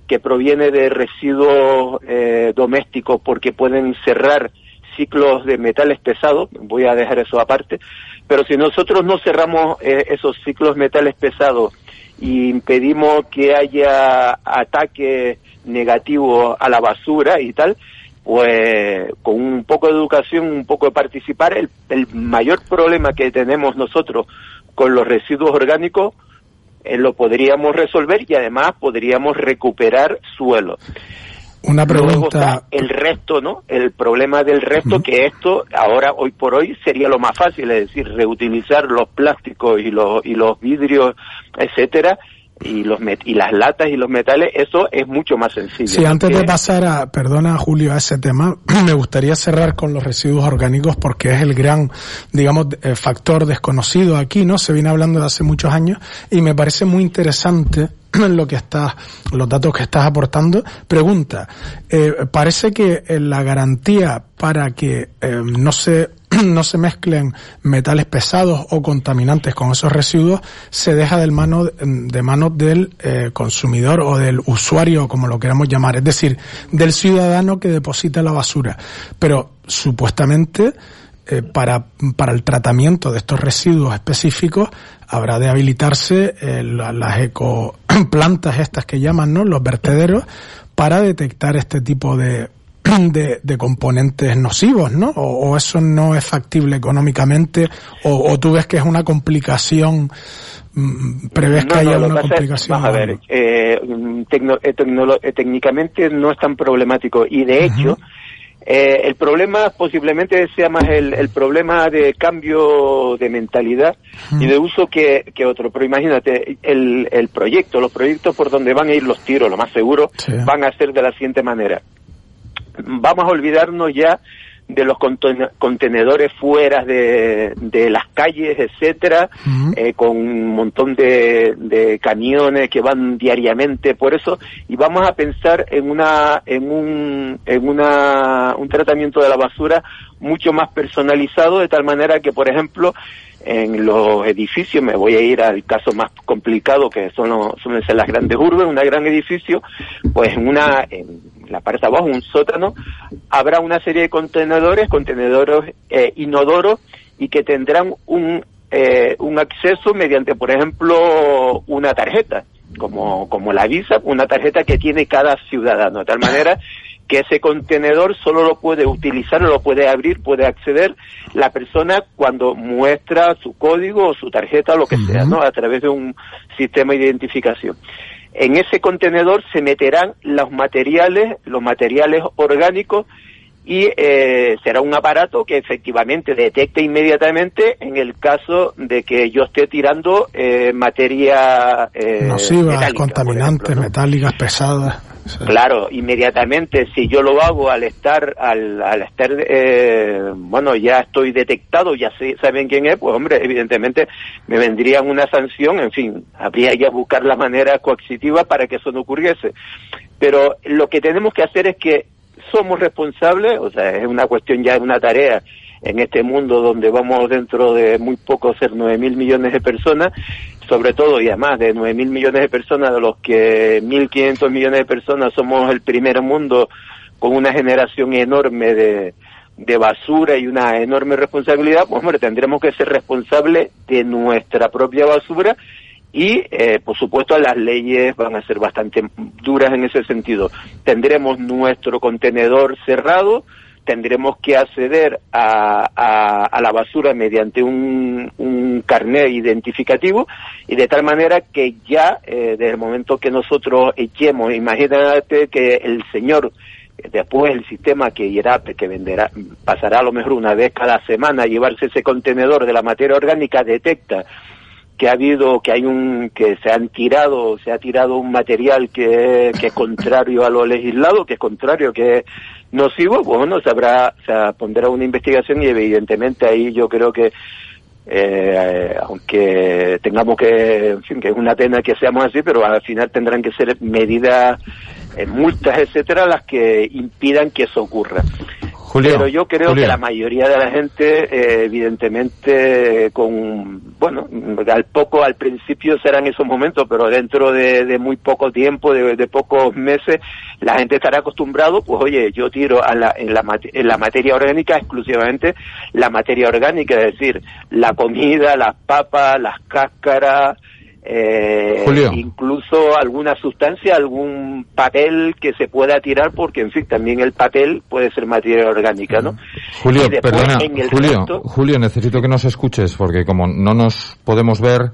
que proviene de residuos eh, domésticos porque pueden cerrar ciclos de metales pesados. Voy a dejar eso aparte. Pero si nosotros no cerramos eh, esos ciclos metales pesados y impedimos que haya ataque negativo a la basura y tal, pues con un poco de educación, un poco de participar, el, el mayor problema que tenemos nosotros con los residuos orgánicos eh, lo podríamos resolver y además podríamos recuperar suelo. Una pregunta. el resto, ¿no? El problema del resto, que esto ahora, hoy por hoy, sería lo más fácil, es decir, reutilizar los plásticos y los, y los vidrios, etcétera, y los y las latas y los metales, eso es mucho más sencillo. Sí, antes de pasar a, perdona Julio, a ese tema, me gustaría cerrar con los residuos orgánicos porque es el gran, digamos, eh, factor desconocido aquí, ¿no? Se viene hablando de hace muchos años y me parece muy interesante lo que estás, los datos que estás aportando. Pregunta, eh, parece que la garantía para que eh, no se no se mezclen metales pesados o contaminantes con esos residuos, se deja del mano, de manos del eh, consumidor o del usuario, como lo queramos llamar, es decir, del ciudadano que deposita la basura. Pero supuestamente eh, para, para el tratamiento de estos residuos específicos habrá de habilitarse eh, las ecoplantas estas que llaman, ¿no? Los vertederos para detectar este tipo de, de, componentes nocivos, ¿no? O, eso no es factible económicamente, o, tú ves que es una complicación, mm, prevés que haya una complicación. a ver, eh, eh, técnicamente no es tan problemático y de hecho, eh, el problema posiblemente sea más el, el problema de cambio de mentalidad y de uso que, que, otro. Pero imagínate, el, el proyecto, los proyectos por donde van a ir los tiros, lo más seguro, van a ser de la siguiente manera. Vamos a olvidarnos ya de los contenedores fuera de, de las calles, etcétera, eh, con un montón de, de, camiones que van diariamente por eso, y vamos a pensar en una, en un, en una, un tratamiento de la basura mucho más personalizado, de tal manera que, por ejemplo, en los edificios, me voy a ir al caso más complicado que son, los, son las grandes urbes, un gran edificio, pues en una, en la parte abajo, un sótano, habrá una serie de contenedores, contenedores eh, inodoros y que tendrán un, eh, un acceso mediante, por ejemplo, una tarjeta, como, como la visa, una tarjeta que tiene cada ciudadano, de tal manera que ese contenedor solo lo puede utilizar, lo puede abrir, puede acceder la persona cuando muestra su código o su tarjeta o lo que sea, ¿no? A través de un sistema de identificación. En ese contenedor se meterán los materiales, los materiales orgánicos y eh, será un aparato que efectivamente detecte inmediatamente en el caso de que yo esté tirando eh, materia eh, nociva, contaminantes, metálicas pesadas. Claro, inmediatamente si yo lo hago al estar, al, al estar, eh, bueno, ya estoy detectado, ya sé, saben quién es, pues hombre, evidentemente me vendría una sanción, en fin, habría que buscar la manera coercitiva para que eso no ocurriese. Pero lo que tenemos que hacer es que somos responsables, o sea, es una cuestión ya, de una tarea en este mundo donde vamos dentro de muy poco ser nueve mil millones de personas, sobre todo y además de nueve mil millones de personas, de los que 1.500 millones de personas somos el primer mundo con una generación enorme de, de basura y una enorme responsabilidad, pues hombre, tendremos que ser responsables de nuestra propia basura y, eh, por supuesto, las leyes van a ser bastante duras en ese sentido. Tendremos nuestro contenedor cerrado, tendremos que acceder a, a, la basura mediante un, un, carnet identificativo y de tal manera que ya eh, desde el momento que nosotros echemos, imagínate que el señor después el sistema que irá, que venderá, pasará a lo mejor una vez cada semana a llevarse ese contenedor de la materia orgánica, detecta que ha habido, que hay un, que se han tirado, se ha tirado un material que, que es contrario a lo legislado, que es contrario, que nocivo, pues bueno, se habrá, se pondrá una investigación y evidentemente ahí yo creo que eh, aunque tengamos que, en fin, que es una pena que seamos así, pero al final tendrán que ser medidas, eh, multas, etcétera, las que impidan que eso ocurra pero yo creo que la mayoría de la gente, eh, evidentemente, con, bueno, al poco, al principio serán esos momentos, pero dentro de, muy poco tiempo, de, pocos meses, la gente estará acostumbrado, pues oye, yo tiro a la, en, la, en la materia orgánica exclusivamente la materia orgánica, es decir, la comida, las papas, las cáscaras, eh, incluso alguna sustancia, algún papel que se pueda tirar, porque en fin, también el papel puede ser materia orgánica, ¿no? Julio, perdona, Julio, Julio, necesito que nos escuches, porque como no nos podemos ver,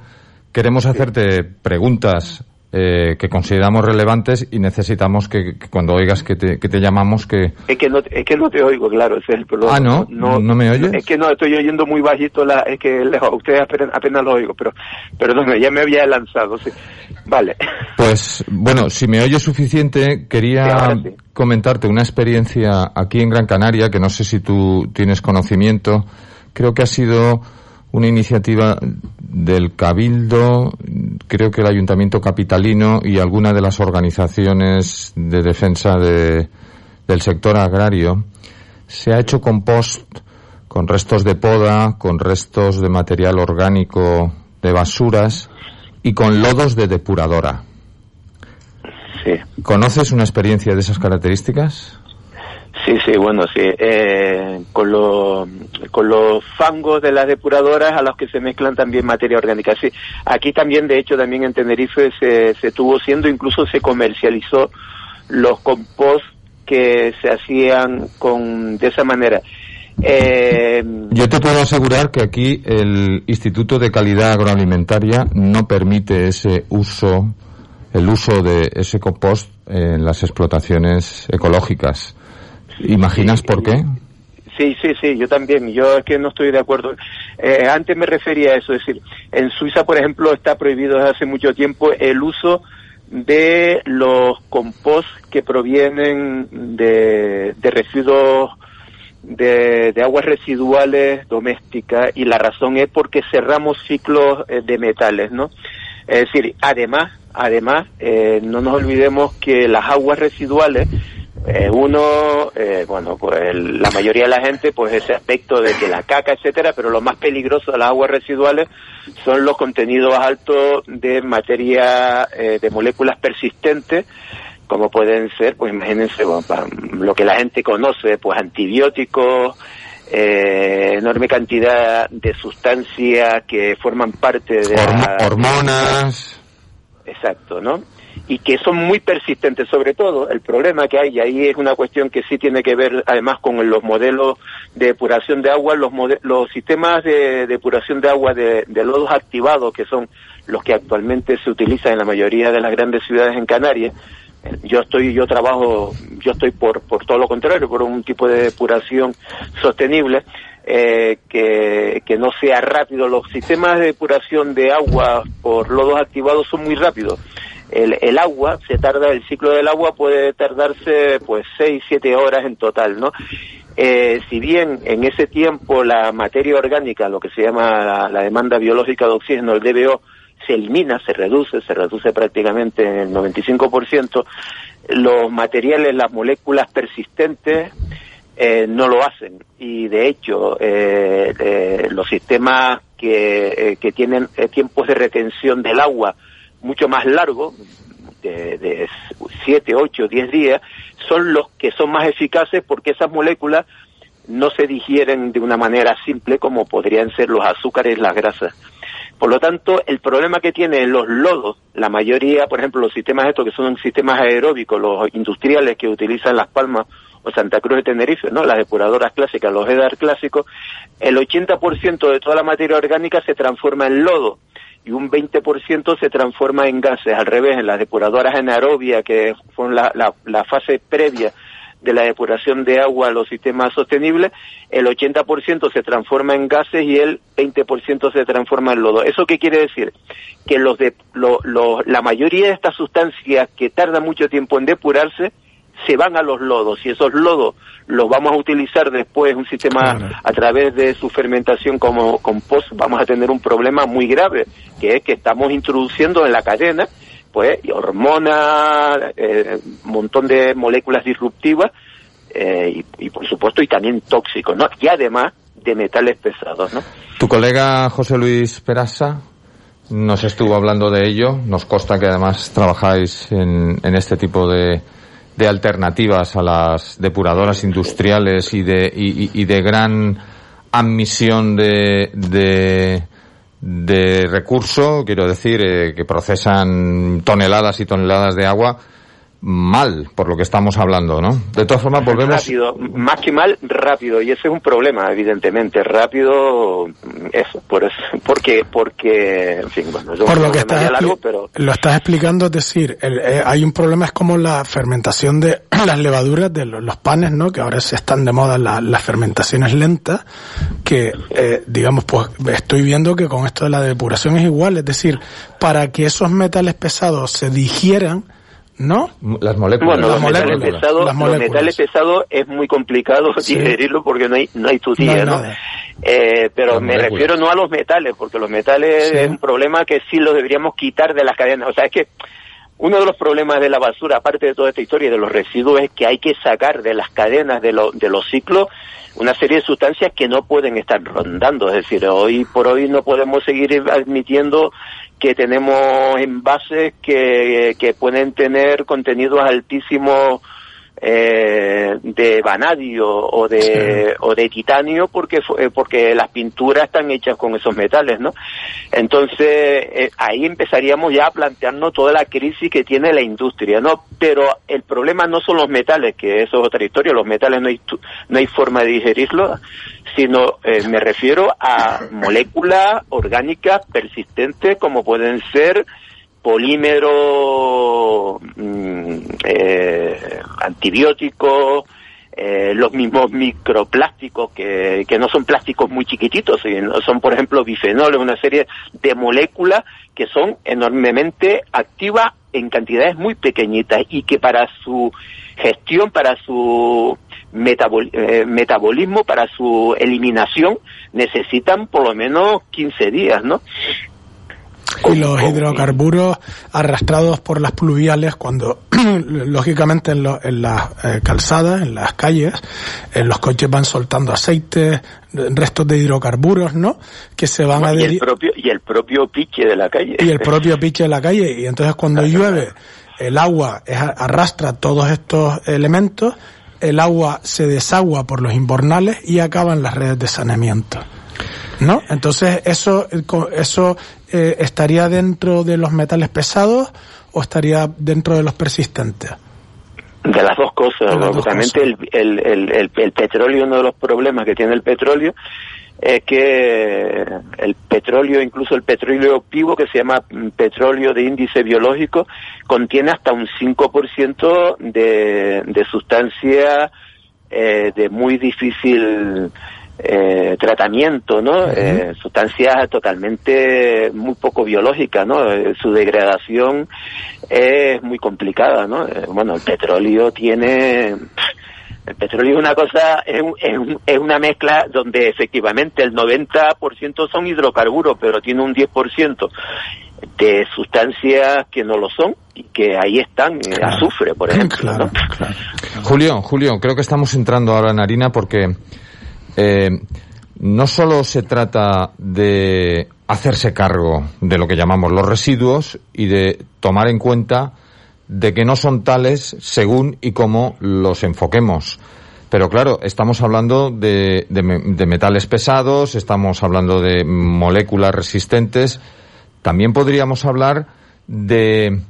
queremos hacerte preguntas eh, que consideramos relevantes y necesitamos que, cuando oigas que te, que te llamamos que... Es que, no, es que no te oigo, claro, ese es el problema. Ah, ¿no? ¿No, no me oyes? Es que no, estoy oyendo muy bajito, la, es que lejos, ustedes apenas, lo oigo, pero perdón, ya me había lanzado, sí. Vale. Pues, bueno, si me oyes suficiente, quería comentarte una experiencia aquí en Gran Canaria, que no sé si tú tienes conocimiento, creo que ha sido una iniciativa del Cabildo, creo que el Ayuntamiento Capitalino y alguna de las organizaciones de defensa de, del sector agrario, se ha hecho compost con restos de poda, con restos de material orgánico de basuras y con lodos de depuradora. Sí. ¿Conoces una experiencia de esas características? Sí, sí, bueno, sí. Eh, con, lo- con los fangos de las depuradoras a los que se mezclan también materia orgánica. Sí, aquí también, de hecho, también en Tenerife se, se estuvo siendo, incluso se comercializó los compost que se hacían con de esa manera. Eh, Yo te puedo asegurar que aquí el Instituto de Calidad Agroalimentaria no permite ese uso, el uso de ese compost en las explotaciones ecológicas. ¿Imaginas por qué? Sí, sí, sí, yo también. Yo es que no estoy de acuerdo. Eh, antes me refería a eso, es decir, en Suiza, por ejemplo, está prohibido desde hace mucho tiempo el uso de los compost que provienen de, de residuos de, de aguas residuales domésticas y la razón es porque cerramos ciclos eh, de metales, ¿no? Es decir, además, además, eh, no nos olvidemos que las aguas residuales eh, uno, eh, bueno, pues el- la mayoría de la gente, pues ese aspecto de que la caca, etcétera, pero lo más peligroso de las aguas residuales son los contenidos altos de materia, eh, de moléculas persistentes, como pueden ser, pues imagínense, bueno, lo que la gente conoce, pues antibióticos, eh, enorme cantidad de sustancias que forman parte de la- Hormonas. Exacto, ¿no? Y que son muy persistentes, sobre todo el problema que hay, y ahí es una cuestión que sí tiene que ver además con los modelos de depuración de agua, los, los sistemas de depuración de agua de, lodos activados, que son los que actualmente se utilizan en la mayoría de las grandes ciudades en Canarias. Yo estoy, yo trabajo, yo estoy por, por todo lo contrario, por un tipo de depuración sostenible, eh, que, que no sea rápido. Los sistemas de depuración de agua por lodos activados son muy rápidos. El, el agua se tarda, el ciclo del agua puede tardarse pues seis, siete horas en total, ¿no? Eh, si bien en ese tiempo la materia orgánica, lo que se llama la, demanda biológica de oxígeno, el DBO, se elimina, se reduce, se reduce prácticamente en el 95%, los materiales, las moléculas persistentes, eh, no lo hacen y de hecho eh, los sistemas que, que tienen tiempos de retención del agua mucho más largos, de, de 7, 8, 10 días, son los que son más eficaces porque esas moléculas no se digieren de una manera simple como podrían ser los azúcares, las grasas. Por lo tanto, el problema que tienen los lodos, la mayoría, por ejemplo, los sistemas estos que son sistemas aeróbicos, los industriales que utilizan Las Palmas o Santa Cruz de Tenerife, ¿no? Las depuradoras clásicas, los EDAR clásicos, el 80% de toda la materia orgánica se transforma en lodo y un 20% se transforma en gases. Al revés, en las depuradoras anaerobia, que son la, fase previa de la depuración de agua a los sistemas sostenibles, el 80% se transforma en gases y el 20% se transforma en lodo. ¿Eso qué quiere decir? Que los de, lo- lo- la mayoría de estas sustancias que tardan mucho tiempo en depurarse se van a los lodos y esos lodos los vamos a utilizar después un sistema a través de su fermentación como compost vamos a tener un problema muy grave que es que estamos introduciendo en la cadena pues hormonas eh, un montón de moléculas disruptivas eh, y, y, por supuesto y también tóxicos no y además de metales pesados no Tu colega José Luis Perasa nos estuvo hablando de ello. Nos consta que además trabajáis en, en este tipo de, de alternativas a las depuradoras industriales y de, y, de gran admisión de, de, de recurso, quiero decir, eh, que procesan toneladas y toneladas de agua mal, por lo que estamos hablando, ¿no? De todas formas, volvemos... rápido más que mal rápido y ese es un problema evidentemente rápido eso por eso porque porque en fin bueno yo Por lo que estás, largo pero lo estás explicando, es decir, el- eh, hay un problema, es como la fermentación de las levaduras de lo- los panes, ¿no? Que ahora se están de moda la- las fermentaciones lentas, que, eh, digamos, pues estoy viendo que con esto de la depuración es igual, es decir, para que esos metales pesados se digieran, ¿no? Las moléculas. bueno Las los metales moléculas. pesados Las los metales pesados es muy complicado Sí. digerirlo porque no hay no hay No tutía no, nada. Eh, pero Las me moléculas. refiero no a los metales porque los metales Sí. es un problema que sí los deberíamos quitar de las cadenas o sea es que uno de los problemas de la basura, aparte de toda esta historia de los residuos, es que hay que sacar de las cadenas de, lo- de los ciclos una serie de sustancias que no pueden estar rondando. Es decir, hoy por hoy no podemos seguir admitiendo que tenemos envases que, que pueden tener contenidos altísimos eh, de vanadio o de o de titanio porque eh, porque las pinturas están hechas con esos metales no entonces eh, ahí empezaríamos ya a plantearnos toda la crisis que tiene la industria no pero el problema no son los metales que eso es otra historia los metales no hay tu- no hay forma de digerirlos sino eh, me refiero a moléculas orgánicas persistentes como pueden ser polímeros, mm, eh, eh, los mismos microplásticos que, que no son plásticos muy chiquititos, son por ejemplo bifenoles, una serie de moléculas que son enormemente activas en cantidades muy pequeñitas y que para su gestión, para su metabol- eh, metabolismo, para su eliminación, necesitan por lo menos 15 días, ¿no? Y los hidrocarburos arrastrados por las pluviales cuando lógicamente en, lo- en las eh, calzadas, en las calles, en los coches van soltando aceite, restos de hidrocarburos, ¿no? Que se van a y el propio y el propio piche de la calle y el propio piche de la calle y entonces cuando llueve el agua es- arrastra todos estos elementos, el agua se desagua por los invernales y acaba en las redes de saneamiento. ¿No? Entonces, ¿eso, eso eh, estaría dentro de los metales pesados o estaría dentro de los persistentes? De las dos cosas, De las dos lógicamente el, el, el, el, el petróleo, uno de los problemas que tiene el petróleo es que el petróleo, incluso el petróleo vivo, que se llama mm, petróleo de índice biológico, contiene hasta un 5% de, de sustancia eh, de muy difícil eh, tratamiento, ¿no? Eh, sustancias totalmente muy poco biológicas, ¿no? Eh, su degradación es muy complicada, ¿no? Eh, bueno, el petróleo tiene el petróleo es una cosa, es, es es una mezcla donde efectivamente el 90% son hidrocarburos, pero tiene un 10% de sustancias que no lo son y que ahí están, eh, azufre, por ejemplo. ¿no? Julio, Julio, creo que estamos entrando ahora en harina porque eh, no solo se trata de hacerse cargo de lo que llamamos los residuos y de tomar en cuenta de que no son tales según y cómo los enfoquemos. Pero claro, estamos hablando de, de me- de metales pesados, estamos hablando de moléculas resistentes, también podríamos hablar de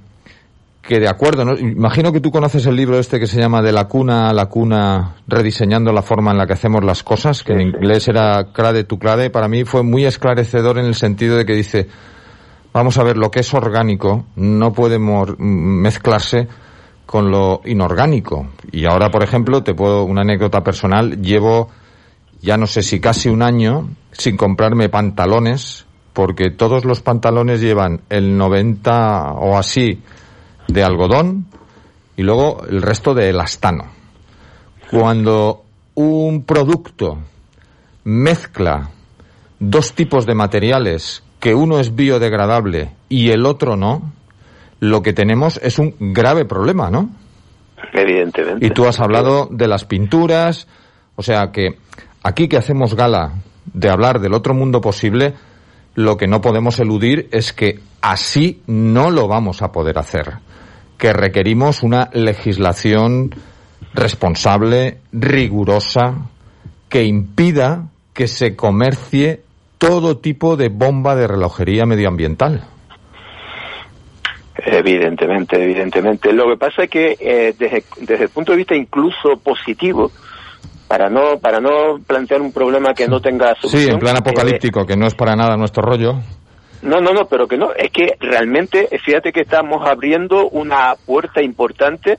que de acuerdo, ¿no? imagino que tú conoces el libro este que se llama De la cuna a la cuna, rediseñando la forma en la que hacemos las cosas, que en inglés era Crade tu Crade, para mí fue muy esclarecedor en el sentido de que dice, vamos a ver, lo que es orgánico no puede mezclarse con lo inorgánico. Y ahora, por ejemplo, te puedo, una anécdota personal, llevo ya no sé si casi un año sin comprarme pantalones, porque todos los pantalones llevan el 90 o así de algodón y luego el resto de elastano. Cuando un producto mezcla dos tipos de materiales que uno es biodegradable y el otro no, lo que tenemos es un grave problema, ¿no? Evidentemente. Y tú has hablado de las pinturas, o sea que aquí que hacemos gala de hablar del otro mundo posible, lo que no podemos eludir es que así no lo vamos a poder hacer, que requerimos una legislación responsable, rigurosa, que impida que se comercie todo tipo de bomba de relojería medioambiental. Evidentemente, evidentemente. Lo que pasa es que eh, desde, desde el punto de vista incluso positivo, para no para no plantear un problema que no tenga solución. Sí, en plan eh, apocalíptico, que no es para nada nuestro rollo. No, no, no, pero que no. Es que realmente, fíjate que estamos abriendo una puerta importante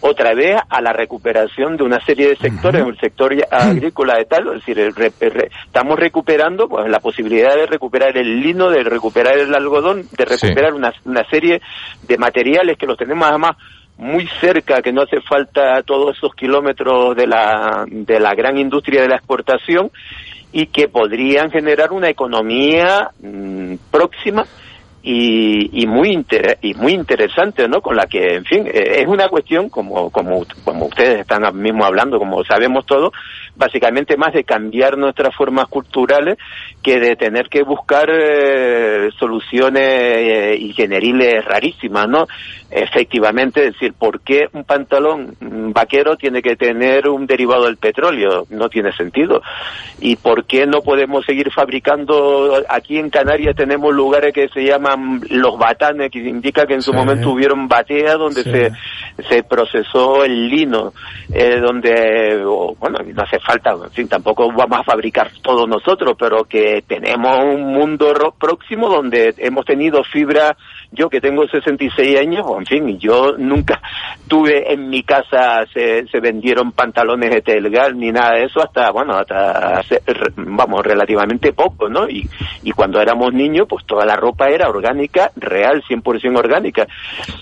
otra vez a la recuperación de una serie de sectores, el sector agrícola y tal, es decir, el re- re- estamos recuperando pues la posibilidad de recuperar el lino, de recuperar el algodón, de recuperar una, una serie de materiales que los tenemos además muy cerca, que no hace falta todos esos kilómetros de la, de la gran industria de la exportación y que podrían generar una economía mm, próxima y, y muy inter, y muy interesante, ¿no? Con la que, en fin, eh, es una cuestión como como como ustedes están mismo hablando, como sabemos todos, básicamente más de cambiar nuestras formas culturales que de tener que buscar eh, soluciones eh, ingenieriles rarísimas, ¿no? Efectivamente, decir, ¿por qué un pantalón vaquero tiene que tener un derivado del petróleo? No tiene sentido. ¿Y por qué no podemos seguir fabricando? Aquí en Canarias tenemos lugares que se llaman los batanes, que indica que en su momento hubieron bateas donde se, se procesó el lino, eh, donde, bueno, no hace falta, en fin, tampoco vamos a fabricar todo nosotros, pero que tenemos un mundo próximo donde hemos tenido fibra, yo que tengo 66 años, en fin, yo nunca tuve en mi casa, se, se vendieron pantalones de telgar ni nada de eso hasta, bueno, hasta, hace, vamos, relativamente poco, ¿no? Y, y cuando éramos niños, pues toda la ropa era orgánica, real, 100% orgánica.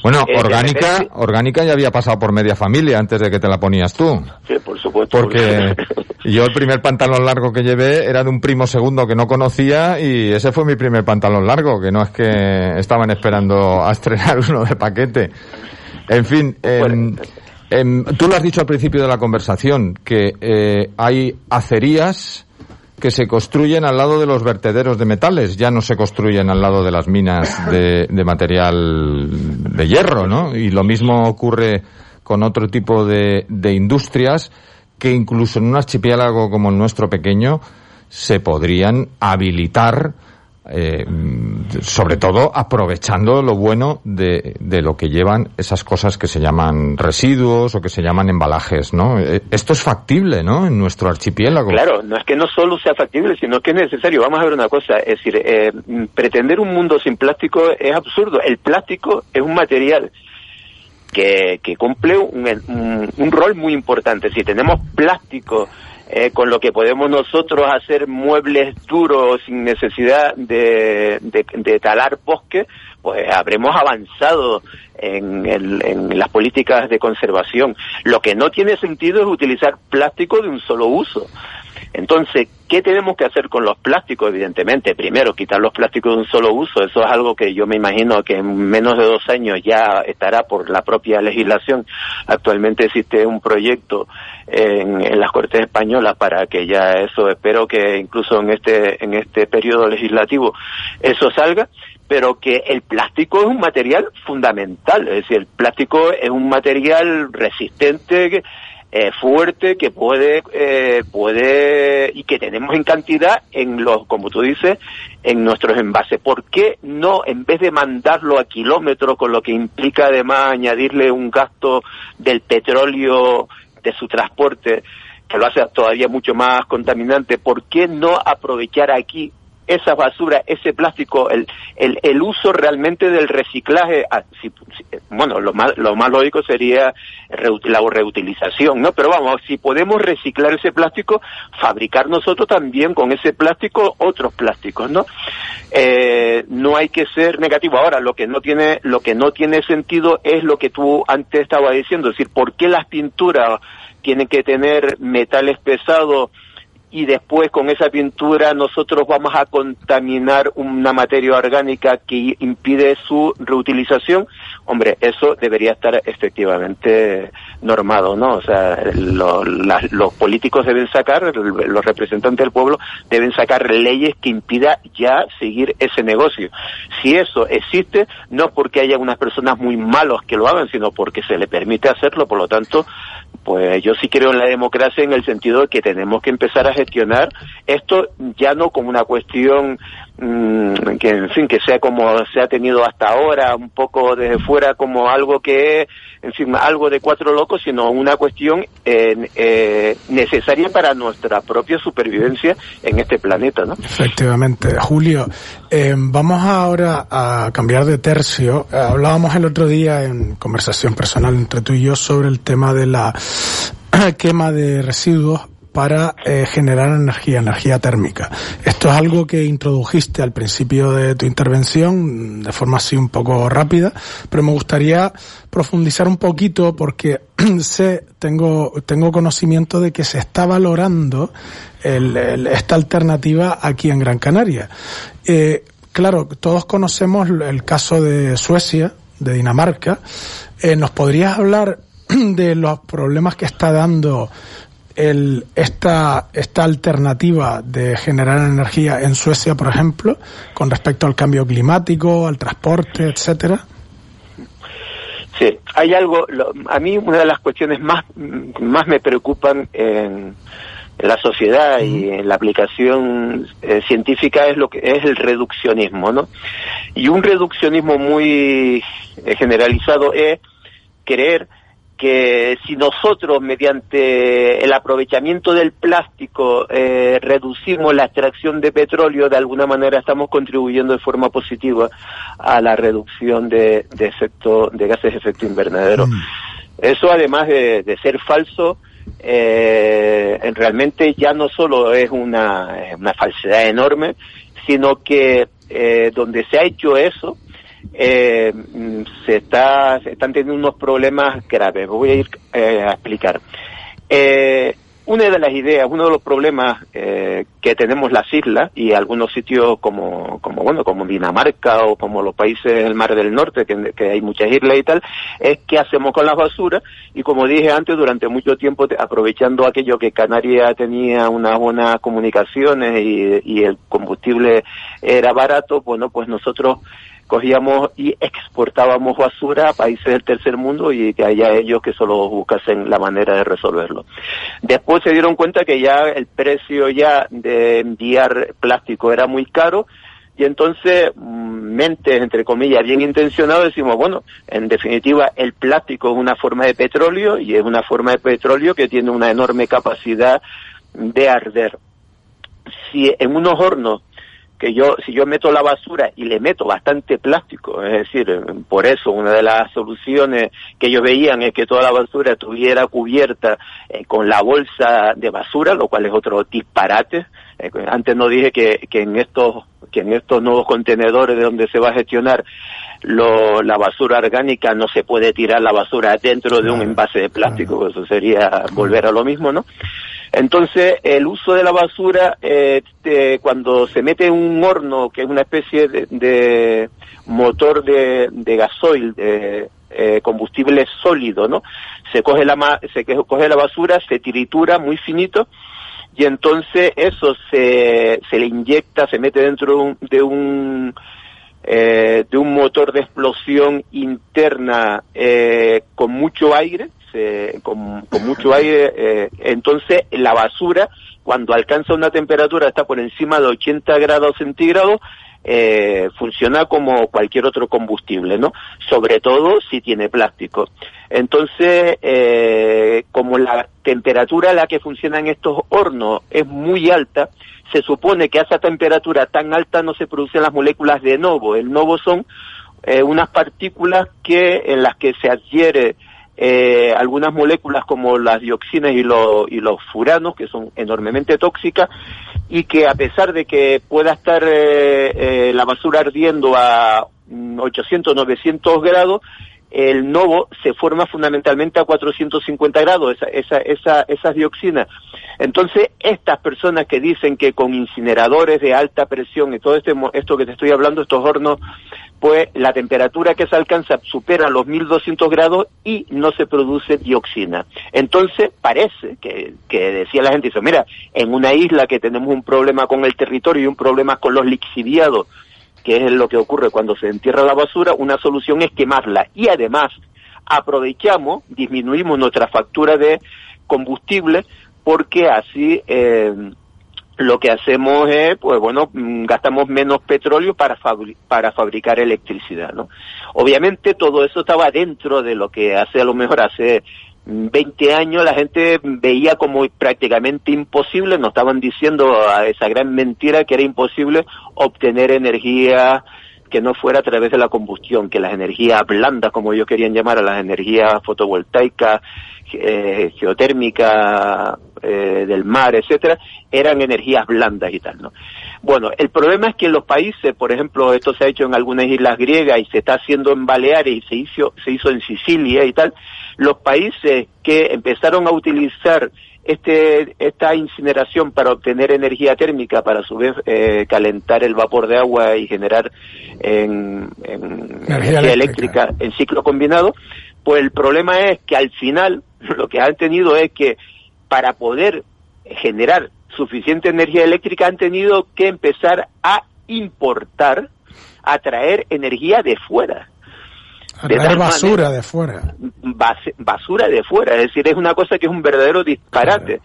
Bueno, eh, orgánica, orgánica ya había pasado por media familia antes de que te la ponías tú. Sí, por supuesto. Porque yo el primer pantalón largo que llevé era de un primo segundo que no conocía y ese fue mi primer pantalón largo, que no es que estaban esperando a estrenar uno de paquete. En fin, tú lo has dicho al principio de la conversación, que eh, hay acerías que se construyen al lado de los vertederos de metales, ya no se construyen al lado de las minas de, de material de hierro, ¿no? Y lo mismo ocurre con otro tipo de, de industrias que incluso en un archipiélago como el nuestro pequeño se podrían habilitar eh, sobre todo aprovechando lo bueno de, de, lo que llevan esas cosas que se llaman residuos o que se llaman embalajes, ¿no? Eh, esto es factible, ¿no? En nuestro archipiélago. Claro, no es que no solo sea factible, sino que es necesario. Vamos a ver una cosa, es decir, eh, pretender un mundo sin plástico es absurdo. El plástico es un material que, que cumple un, un, un rol muy importante. Si tenemos plástico eh, con lo que podemos nosotros hacer muebles duros sin necesidad de, talar bosque, pues habremos avanzado en las políticas de conservación. Lo que no tiene sentido es utilizar plástico de un solo uso. Entonces, ¿qué tenemos que hacer con los plásticos? Evidentemente, primero, quitar los plásticos de un solo uso. Eso es algo que yo me imagino que en menos de dos años ya estará por la propia legislación. Actualmente existe un proyecto en, las Cortes Españolas para que ya eso, espero que incluso en este, en este periodo legislativo eso salga pero que el plástico es un material fundamental, es decir, el plástico es un material resistente eh, fuerte que puede eh, puede y que tenemos en cantidad en los como tú dices en nuestros envases. ¿por qué no en vez de mandarlo a kilómetros con lo que implica además añadirle un gasto del petróleo de su transporte que lo hace todavía mucho más contaminante ¿por qué no aprovechar aquí esa basura, ese plástico, el, el, el uso realmente del reciclaje, ah, bueno, lo más, lo más lógico sería la reutilización, ¿no? Pero vamos, si podemos reciclar ese plástico, fabricar nosotros también con ese plástico otros plásticos, ¿no? Eh, no hay que ser negativo. Ahora, lo que no tiene, lo que no tiene sentido es lo que tú antes estabas diciendo, es decir, ¿por qué las pinturas tienen que tener metales pesados y después con esa pintura nosotros vamos a contaminar una materia orgánica que impide su reutilización, hombre, eso debería estar efectivamente normado, ¿no? O sea, los políticos deben sacar, los representantes del pueblo deben sacar leyes que impida ya seguir ese negocio. Si eso existe, no porque haya unas personas muy malos que lo hagan, sino porque se le permite hacerlo, por lo tanto, pues yo sí creo en la democracia en el sentido de que tenemos que empezar a gestionar esto ya no como una cuestión que en fin que sea como se ha tenido hasta ahora un poco desde fuera como algo que en fin algo de cuatro locos sino una cuestión eh, eh, necesaria para nuestra propia supervivencia en este planeta ¿no? efectivamente Julio eh, vamos ahora a cambiar de tercio hablábamos el otro día en conversación personal entre tú y yo sobre el tema de la quema de residuos para eh, generar energía, energía térmica. Esto es algo que introdujiste al principio de tu intervención de forma así un poco rápida, pero me gustaría profundizar un poquito porque sé, tengo, tengo conocimiento de que se está valorando esta alternativa aquí en Gran Canaria. Eh, claro, todos conocemos el caso de Suecia, de Dinamarca. Eh, ¿Nos podrías hablar de los problemas que está dando el, esta, esta alternativa de generar energía en Suecia, por ejemplo, con respecto al cambio climático, al transporte, etcétera? Sí, hay algo, a mí una de las cuestiones más, más me preocupan en, la sociedad y en la aplicación eh, científica es lo que es el reduccionismo, ¿no? Y un reduccionismo muy eh, generalizado es creer que si nosotros mediante el aprovechamiento del plástico eh, reducimos la extracción de petróleo, de alguna manera estamos contribuyendo de forma positiva a la reducción de, de efecto de gases de efecto invernadero. Mm. Eso además de, ser falso, eh, realmente ya no solo es una, una falsedad enorme, sino que eh, donde se ha hecho eso, eh, se, está, se están teniendo unos problemas graves. Voy a ir eh, a explicar. Eh, una de las ideas, uno de los problemas eh, que tenemos las islas y algunos sitios como, como bueno, como Dinamarca o como los países del Mar del Norte, que, hay muchas islas y tal, es qué hacemos con las basuras y como dije antes, durante mucho tiempo, aprovechando aquello que Canarias tenía unas buenas comunicaciones y el combustible era barato, bueno, pues nosotros cogíamos y exportábamos basura a países del tercer mundo y que haya ellos que solo buscasen la manera de resolverlo. Después se dieron cuenta que ya el precio ya de enviar plástico era muy caro y entonces mm, mentes entre comillas bien intencionados decimos bueno en definitiva el plástico es una forma de petróleo y es una forma de petróleo que tiene una enorme capacidad de arder si en unos hornos que yo, si yo meto la basura y le meto bastante plástico, es decir, por eso una de las soluciones que ellos veían es que toda la basura estuviera cubierta eh, con la bolsa de basura, lo cual es otro disparate. Eh, antes no dije que, que en estos que en estos nuevos contenedores de donde se va a gestionar lo, la basura orgánica no se puede tirar la basura dentro de un envase de plástico, eso sería volver a lo mismo, ¿no? Entonces, el uso de la basura, eh, cuando se mete en un horno, que es una especie de, motor de, gasoil, de eh, combustible sólido, ¿no? Se coge la, se coge la basura, se tritura muy finito, y entonces eso se, se le inyecta, se mete dentro de un, eh, de un motor de explosión interna con mucho aire, con, mucho aire, eh, entonces la basura cuando alcanza una temperatura está por encima de 80 grados centígrados, eh, funciona como cualquier otro combustible, ¿no? Sobre todo si tiene plástico. Entonces, eh, como la temperatura a la que funcionan estos hornos es muy alta, se supone que a esa temperatura tan alta no se producen las moléculas de novo. El novo son eh, unas partículas que en las que se adhiere eh, algunas moléculas como las dioxinas y, y los furanos, que son enormemente tóxicas, y que a pesar de que pueda estar eh, eh, la basura ardiendo a 800, 900 grados, el novo se forma fundamentalmente a 450 grados, esa, esa, esa, esas dioxinas. Entonces, estas personas que dicen que con incineradores de alta presión y todo este, esto que te estoy hablando, estos hornos, pues la temperatura que se alcanza supera los 1200 grados y no se produce dioxina. Entonces, parece que, que decía la gente, dice, mira, en una isla que tenemos un problema con el territorio y un problema con los lixiviados, que es lo que ocurre cuando se entierra la basura, una solución es quemarla y además aprovechamos, disminuimos nuestra factura de combustible porque así eh, lo que hacemos es, pues bueno, mm, gastamos menos petróleo para, para fabricar electricidad, ¿no? Obviamente todo eso estaba dentro de lo que hace a lo mejor hace 20 años la gente veía como prácticamente imposible, nos estaban diciendo a esa gran mentira que era imposible obtener energía que no fuera a través de la combustión, que las energías blandas, como ellos querían llamar a las energías fotovoltaicas, eh, geotérmicas, eh, del mar, etcétera, eran energías blandas y tal, ¿no? Bueno, el problema es que en los países, por ejemplo, esto se ha hecho en algunas islas griegas y se está haciendo en Baleares y se hizo, se hizo en Sicilia y tal, los países que empezaron a utilizar este, esta incineración para obtener energía térmica, para a su vez eh, calentar el vapor de agua y generar en, energía, eléctrica. en ciclo combinado, pues el problema es que al final lo que han tenido es que para poder generar suficiente energía eléctrica han tenido que empezar a importar, a traer energía de fuera. A basura de fuera. basura de fuera, es decir, es una cosa que es un verdadero disparate.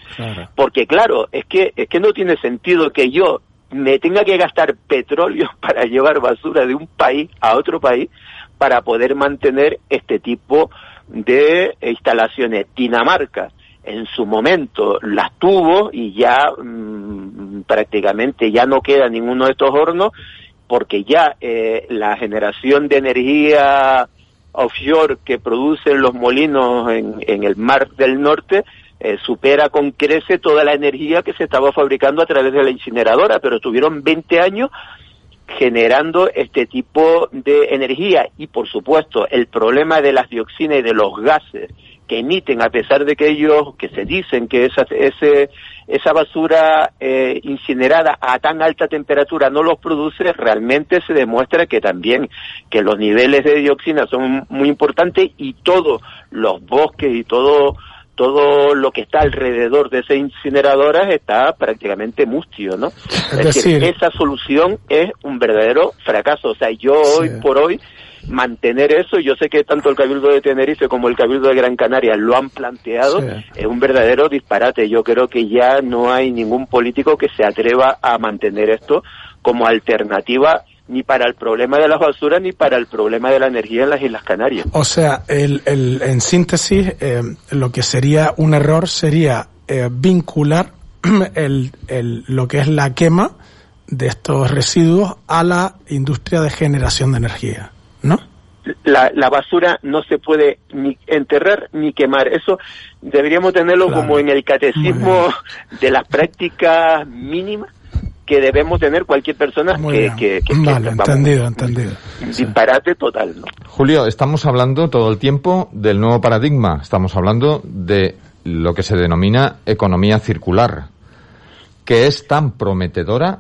Porque claro, es que, es que no tiene sentido que yo me tenga que gastar petróleo para llevar basura de un país a otro país para poder mantener este tipo de instalaciones. Dinamarca en su momento las tuvo y ya mm, prácticamente ya no queda ninguno de estos hornos porque ya eh, la generación de energía offshore que producen los molinos en, en el mar del norte eh, supera con crece toda la energía que se estaba fabricando a través de la incineradora, pero estuvieron 20 años generando este tipo de energía. Y por supuesto el problema de las dioxinas y de los gases que emiten a pesar de que ellos que se dicen que esa ese esa basura eh, incinerada a tan alta temperatura no los produce realmente se demuestra que también que los niveles de dioxina son muy importantes y todos los bosques y todo todo lo que está alrededor de esas incineradoras está prácticamente mustio, ¿no? Es, decir, esa solución es un verdadero fracaso. O sea, yo hoy por hoy mantener eso, yo sé que tanto el Cabildo de Tenerife como el Cabildo de Gran Canaria lo han planteado, es un verdadero disparate. Yo creo que ya no hay ningún político que se atreva a mantener esto como alternativa ni para el problema de las basuras ni para el problema de la energía en las Islas Canarias. O sea, el, el, en síntesis, eh, lo que sería un error sería eh, vincular el, el, lo que es la quema de estos residuos a la industria de generación de energía, ¿no? La, la, basura no se puede ni enterrar ni quemar. Eso deberíamos tenerlo como en el catecismo de las prácticas mínimas que debemos tener cualquier persona que, que, que, vale, entendido, entendido. Disparate total, ¿no? Julio, estamos hablando todo el tiempo del nuevo paradigma. Estamos hablando de lo que se denomina economía circular, que es tan prometedora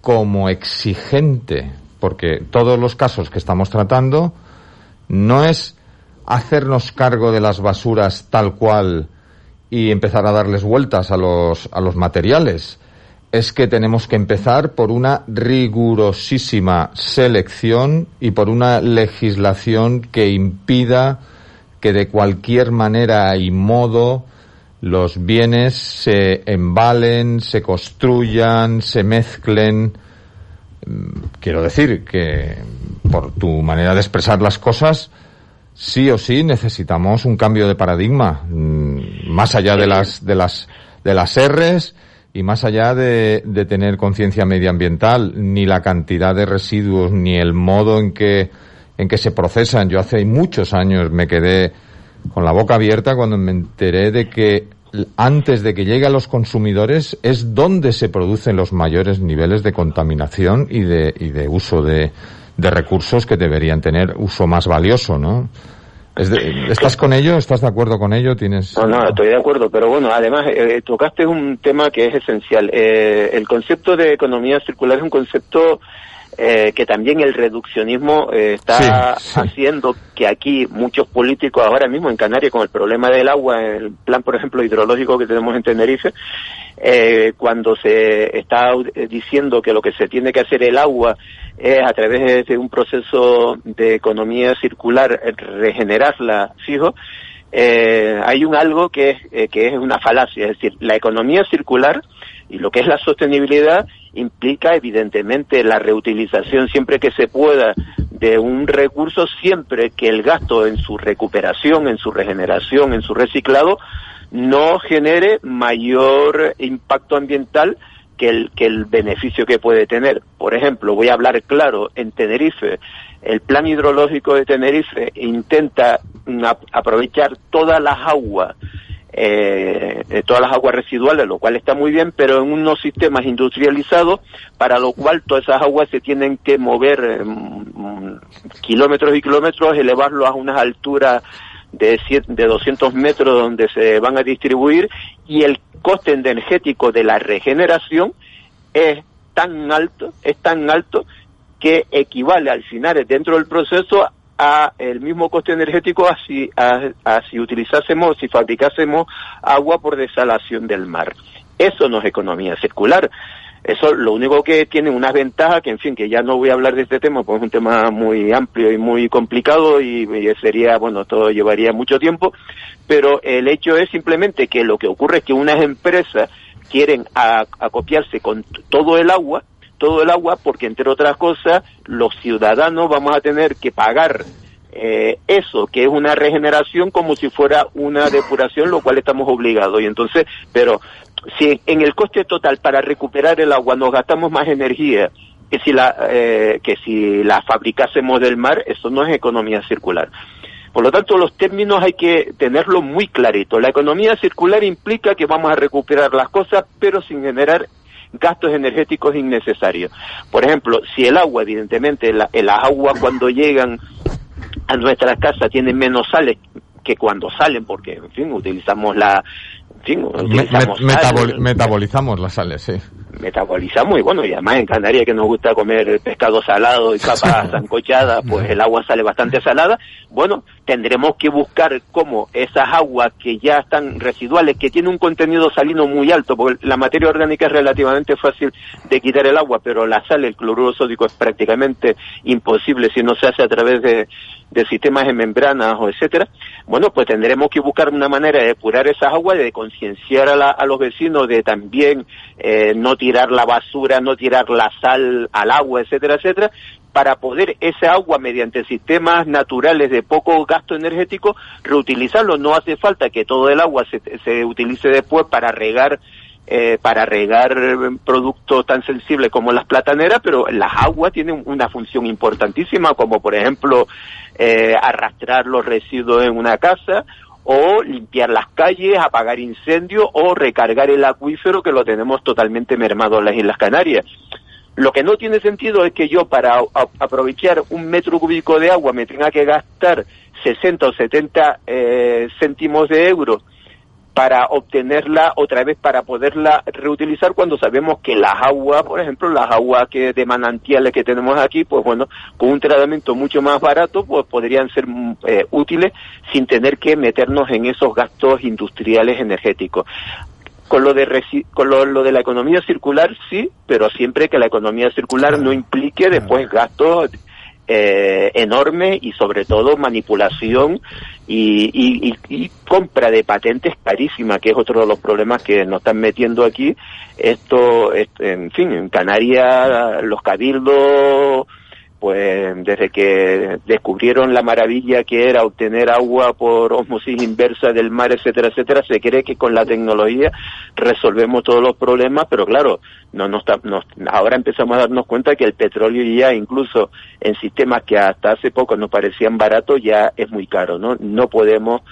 como exigente, porque todos los casos que estamos tratando no es hacernos cargo de las basuras tal cual y empezar a darles vueltas a los, a los materiales, es que tenemos que empezar por una rigurosísima selección y por una legislación que impida que de cualquier manera y modo los bienes se embalen, se construyan, se mezclen. Mm, quiero decir que por tu manera de expresar las cosas, sí o sí necesitamos un cambio de paradigma, mm, más allá de las de las de las R's y más allá de, de tener conciencia medioambiental, ni la cantidad de residuos, ni el modo en que, en que se procesan. Yo hace muchos años me quedé con la boca abierta cuando me enteré de que antes de que llegue a los consumidores es donde se producen los mayores niveles de contaminación y de, y de uso de, de recursos que deberían tener uso más valioso, ¿no? ¿Estás con ello? ¿Estás de acuerdo con ello? ¿Tienes... No, no, estoy de acuerdo, pero bueno, además eh, tocaste un tema que es esencial. Eh, el concepto de economía circular es un concepto eh, que también el reduccionismo está haciendo que aquí muchos políticos ahora mismo en Canarias con el problema del agua, el plan, por ejemplo, hidrológico que tenemos en Tenerife, cuando se está diciendo que lo que se tiene que hacer el agua es a través de un proceso de economía circular regenerarla fijo, eh, hay un algo que es, eh, que es una falacia, es decir, la economía circular y lo que es la sostenibilidad implica evidentemente la reutilización siempre que se pueda de un recurso, siempre que el gasto en su recuperación, en su regeneración, en su reciclado, no genere mayor impacto ambiental que el, que el beneficio que puede tener. Por ejemplo, voy a hablar claro, en Tenerife, el plan hidrológico de Tenerife intenta aprovechar todas las aguas, eh, todas las aguas residuales, lo cual está muy bien, pero en unos sistemas industrializados, para lo cual todas esas aguas se tienen que mover mm, kilómetros y kilómetros, elevarlo a unas alturas de, de 200 metros donde se van a distribuir y el coste energético de la regeneración es tan alto, es tan alto que equivale al final dentro del proceso a el mismo coste energético así a, si utilizásemos, si fabricásemos agua por desalación del mar. Eso no es economía circular. Eso lo único que tiene unas ventajas que, en fin, que ya no voy a hablar de este tema, pues es un tema muy amplio y muy complicado y, sería, bueno, todo llevaría mucho tiempo, pero el hecho es simplemente que lo que ocurre es que unas empresas quieren acopiarse con todo el agua todo el agua porque, entre otras cosas, los ciudadanos vamos a tener que pagar eh, eso, que es una regeneración como si fuera una depuración, lo cual estamos obligados. Y entonces, pero si en el coste total para recuperar el agua nos gastamos más energía que si la, eh, que si la fabricásemos del mar, eso no es economía circular. Por lo tanto, los términos hay que tenerlo muy clarito. La economía circular implica que vamos a recuperar las cosas, pero sin generar gastos energéticos innecesarios. Por ejemplo, si el agua, evidentemente, la, el agua cuando llegan a nuestras casas tienen menos sales que cuando salen, porque, en fin, utilizamos la, metabolizamos las sales, sí. Metabolizamos y bueno, y además en Canarias que nos gusta comer pescado salado y papas zancochadas, pues el agua sale bastante salada. Bueno, tendremos que buscar cómo esas aguas que ya están residuales, que tienen un contenido salino muy alto, porque la materia orgánica es relativamente fácil de quitar el agua, pero la sal, el cloruro sódico es prácticamente imposible si no se hace a través de, de sistemas de membranas o etcétera, bueno, pues tendremos que buscar una manera de depurar esas aguas, de concienciar a, a, los vecinos de también eh, no tirar la basura, no tirar la sal al agua, etcétera, etcétera, para poder esa agua mediante sistemas naturales de poco gasto energético reutilizarlo. No hace falta que todo el agua se, se utilice después para regar eh, para regar productos tan sensibles como las plataneras, pero las aguas tienen una función importantísima, como por ejemplo eh, arrastrar los residuos en una casa o limpiar las calles, apagar incendios o recargar el acuífero que lo tenemos totalmente mermado en las Islas Canarias. Lo que no tiene sentido es que yo para aprovechar un metro cúbico de agua me tenga que gastar 60 o 70 eh, céntimos de euro para obtenerla otra vez para poderla reutilizar cuando sabemos que las aguas, por ejemplo, las aguas que de manantiales que tenemos aquí, pues bueno, con un tratamiento mucho más barato, pues podrían ser mm, eh, útiles sin tener que meternos en esos gastos industriales energéticos. Con lo de con lo, de la economía circular sí, pero siempre que la economía circular no implique después gastos eh, enorme y sobre todo manipulación y, compra de patentes carísima, que es otro de los problemas que nos están metiendo aquí. Esto, en fin, en Canarias los cabildos pues desde que descubrieron la maravilla que era obtener agua por osmosis inversa del mar, etcétera, etcétera, se cree que con la tecnología resolvemos todos los problemas, pero claro, no, no ahora empezamos a darnos cuenta que el petróleo ya incluso en sistemas que hasta hace poco nos parecían baratos ya es muy caro, ¿no? No podemos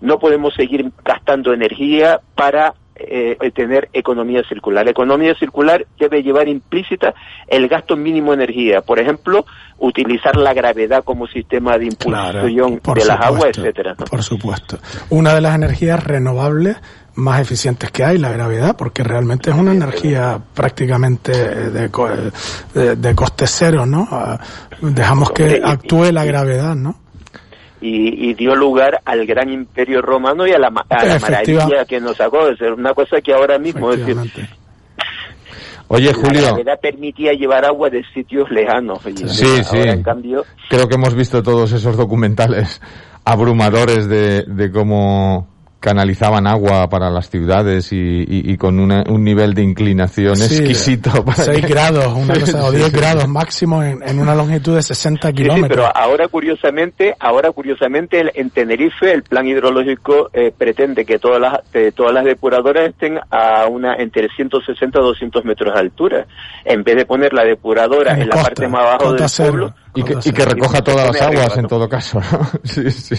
no podemos seguir gastando energía para eh, tener economía circular. La economía circular debe llevar implícita el gasto mínimo de energía. Por ejemplo, utilizar la gravedad como sistema de impulsión de las aguas, etcétera. Por supuesto. Una de las energías renovables más eficientes que hay, la gravedad, porque realmente es una energía prácticamente de, de, de coste cero, ¿no? Ah, dejamos que actúe la gravedad, ¿no? Y, dio lugar al gran imperio romano y a la, maravilla que nos sacó de ser una cosa que ahora mismo es decir, Oye, Julio. La permitía llevar agua de sitios lejanos. sí, sí. En cambio... Creo que hemos visto todos esos documentales abrumadores de, de cómo canalizaban agua para las ciudades y, con un nivel de inclinación exquisito. Para 6 grados, una cosa, o 10 grados máximo en, una longitud de 60 kilómetros. pero ahora curiosamente, ahora curiosamente en Tenerife el plan hidrológico eh, pretende que todas las todas las depuradoras estén a una entre 160 y 200 metros de altura, en vez de poner la depuradora en, la parte más abajo del pueblo y que, recoja todas las aguas en todo caso. sí, sí.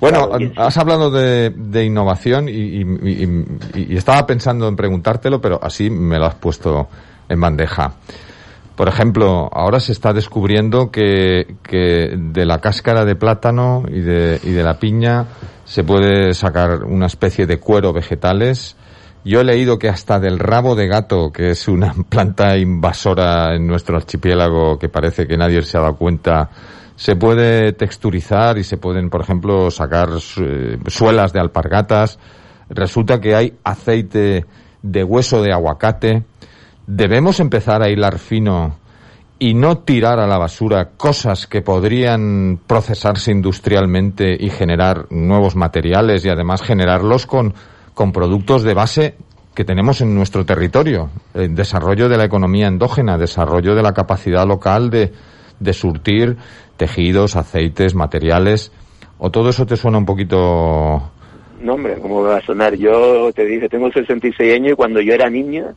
Bueno, has hablado de, innovación y, estaba pensando en preguntártelo, pero así me lo has puesto en bandeja. Por ejemplo, ahora se está descubriendo que, que de la cáscara de plátano y de, y de la piña se puede sacar una especie de cuero vegetales Yo he leído que hasta del rabo de gato, que es una planta invasora en nuestro archipiélago que parece que nadie se ha dado cuenta, se puede texturizar y se pueden, por ejemplo, sacar eh, suelas de alpargatas. Resulta que hay aceite de hueso de aguacate. Debemos empezar a hilar fino y no tirar a la basura cosas que podrían procesarse industrialmente y generar nuevos materiales y además generarlos con, con productos de base que tenemos en nuestro territorio. El desarrollo de la economía endógena, desarrollo de la capacidad local de, de surtir tejidos, aceites, materiales. ¿O todo eso te suena un poquito No, hombre, ¿cómo va a sonar? Yo te dije, tengo 66 años y cuando yo era niña,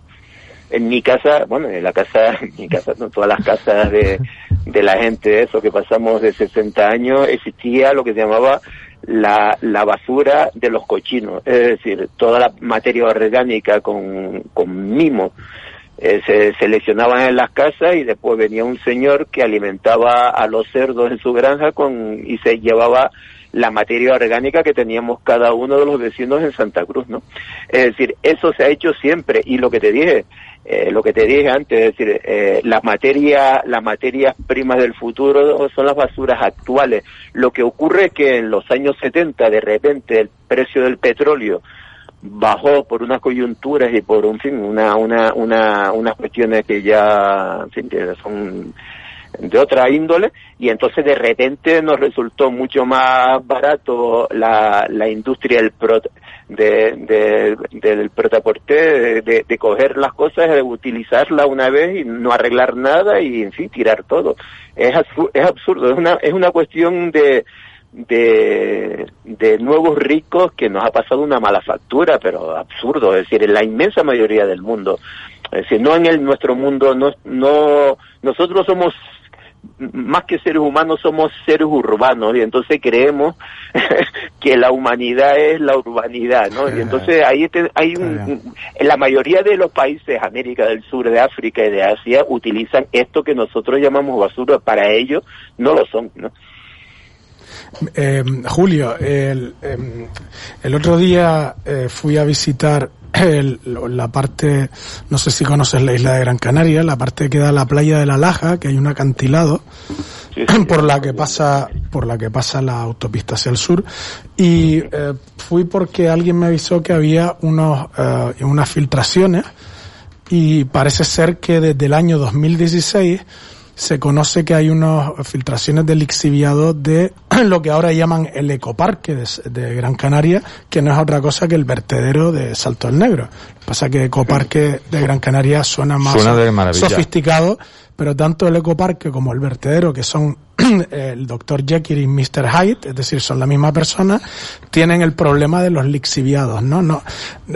en mi casa, bueno, en la casa, en mi casa, no todas las casas de, de la gente, eso que pasamos de 60 años, existía lo que se llamaba la, la basura de los cochinos, es decir, toda la materia orgánica con, con mimo. Eh, se seleccionaban en las casas y después venía un señor que alimentaba a los cerdos en su granja con y se llevaba la materia orgánica que teníamos cada uno de los vecinos en Santa Cruz, ¿no? Es decir, eso se ha hecho siempre y lo que te dije, eh, lo que te dije antes, es decir, eh, las materias, las materias primas del futuro son las basuras actuales. Lo que ocurre es que en los años 70 de repente el precio del petróleo bajó por unas coyunturas y por un fin una una una unas cuestiones que ya en fin, son de otra índole y entonces de repente nos resultó mucho más barato la, la industria del pro, de, de, del protaporte de, de, coger las cosas de utilizarla una vez y no arreglar nada y en fin tirar todo es es absurdo es una es una cuestión de de, de nuevos ricos que nos ha pasado una mala factura, pero absurdo, es decir, en la inmensa mayoría del mundo. Es decir, no en el, nuestro mundo, no, no, nosotros somos más que seres humanos somos seres urbanos y entonces creemos que la humanidad es la urbanidad, ¿no? Y entonces ahí hay un, en la mayoría de los países, América del Sur, de África y de Asia, utilizan esto que nosotros llamamos basura, para ellos no lo son, ¿no? Eh, Julio, el, eh, el, otro día eh, fui a visitar el, la parte, no sé si conoces la isla de Gran Canaria, la parte que da la playa de la Laja, que hay un acantilado sí, sí, por la que pasa, por la que pasa la autopista hacia el sur, y eh, fui porque alguien me avisó que había unos, uh, unas filtraciones y parece ser que desde el año 2016 se conoce que hay unas filtraciones de lixiviado de lo que ahora llaman el ecoparque de, de, Gran Canaria, que no es otra cosa que el vertedero de Salto del Negro. Pasa que ecoparque de Gran Canaria suena más suena sofisticado, pero tanto el ecoparque como el vertedero, que son el Dr. Jekyll y Mr. Hyde, es decir, son la misma persona, tienen el problema de los lixiviados, ¿no? no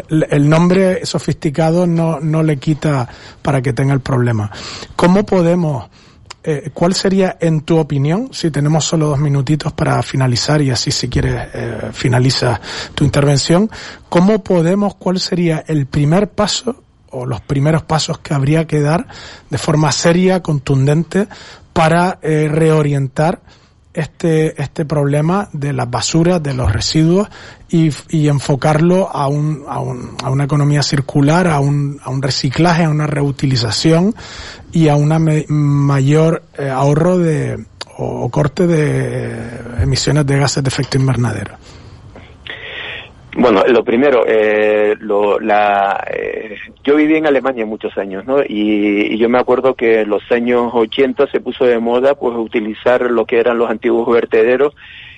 el nombre sofisticado no, no le quita para que tenga el problema. ¿Cómo podemos eh, ¿cuál sería, en tu opinión, si tenemos solo dos minutitos para finalizar y así si quieres eh, finaliza tu intervención, cómo podemos, cuál sería el primer paso o los primeros pasos que habría que dar de forma seria, contundente, para eh, reorientar este, este problema de las basuras, de los residuos y, y enfocarlo a, un, a, un, a una economía circular, a un, a un reciclaje, a una reutilización y a un mayor eh, ahorro de, o, corte de emisiones de gases de efecto invernadero. Bueno, lo primero, eh, lo, la, eh, yo viví en Alemania muchos años, ¿no? Y, y, yo me acuerdo que en los años 80 se puso de moda, pues, utilizar lo que eran los antiguos vertederos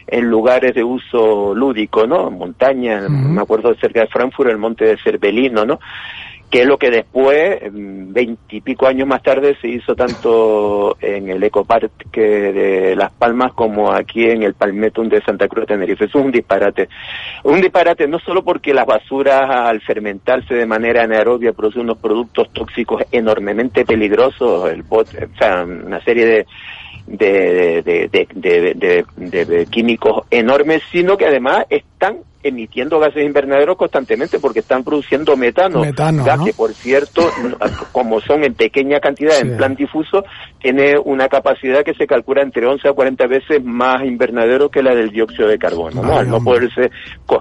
en lugares de uso lúdico, ¿no? Montaña, uh -huh. me acuerdo cerca de Frankfurt, el monte de Cervelino, ¿no? Que es lo que después, veintipico años más tarde, se hizo tanto en el ecoparque de Las Palmas como aquí en el Palmetum de Santa Cruz de Tenerife. Es un disparate. Un disparate no solo porque las basuras al fermentarse de manera anaerobia producen unos productos tóxicos enormemente peligrosos, el bot, o sea, una serie de de, de, de, de, químicos enormes, sino que además están emitiendo gases invernaderos constantemente porque están produciendo metano, metano gas ¿no? que por cierto, como son en pequeña cantidad, sí. en plan difuso, tiene una capacidad que se calcula entre 11 a 40 veces más invernadero que la del dióxido de carbono, ¿no? Al no poderse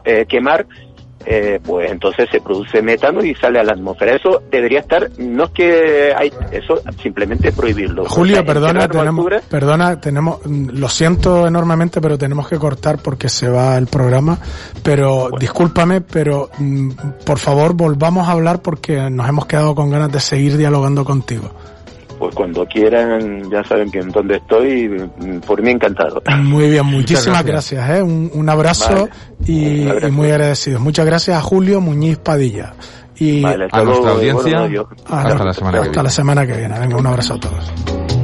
eh, quemar, eh, pues entonces se produce metano y sale a la atmósfera. Eso debería estar, no es que hay, eso simplemente prohibirlo. Julio, O sea, perdona, en tenemos, altura, perdona, tenemos, mm, lo siento enormemente, pero tenemos que cortar porque se va el programa. Pero discúlpame, pero mm, por favor volvamos a hablar porque nos hemos quedado con ganas de seguir dialogando contigo. Pues cuando quieran, ya saben que en dónde estoy, por mí encantado. Muy bien, muchísimas gracias. ¿eh? un, un abrazo Vale. y, Un abrazo. y muy agradecidos. Muchas gracias a Julio Muñiz Padilla. Y Vale, A nuestra audiencia, bueno, hasta la semana que hasta viene. la semana que viene. Venga, un abrazo a todos.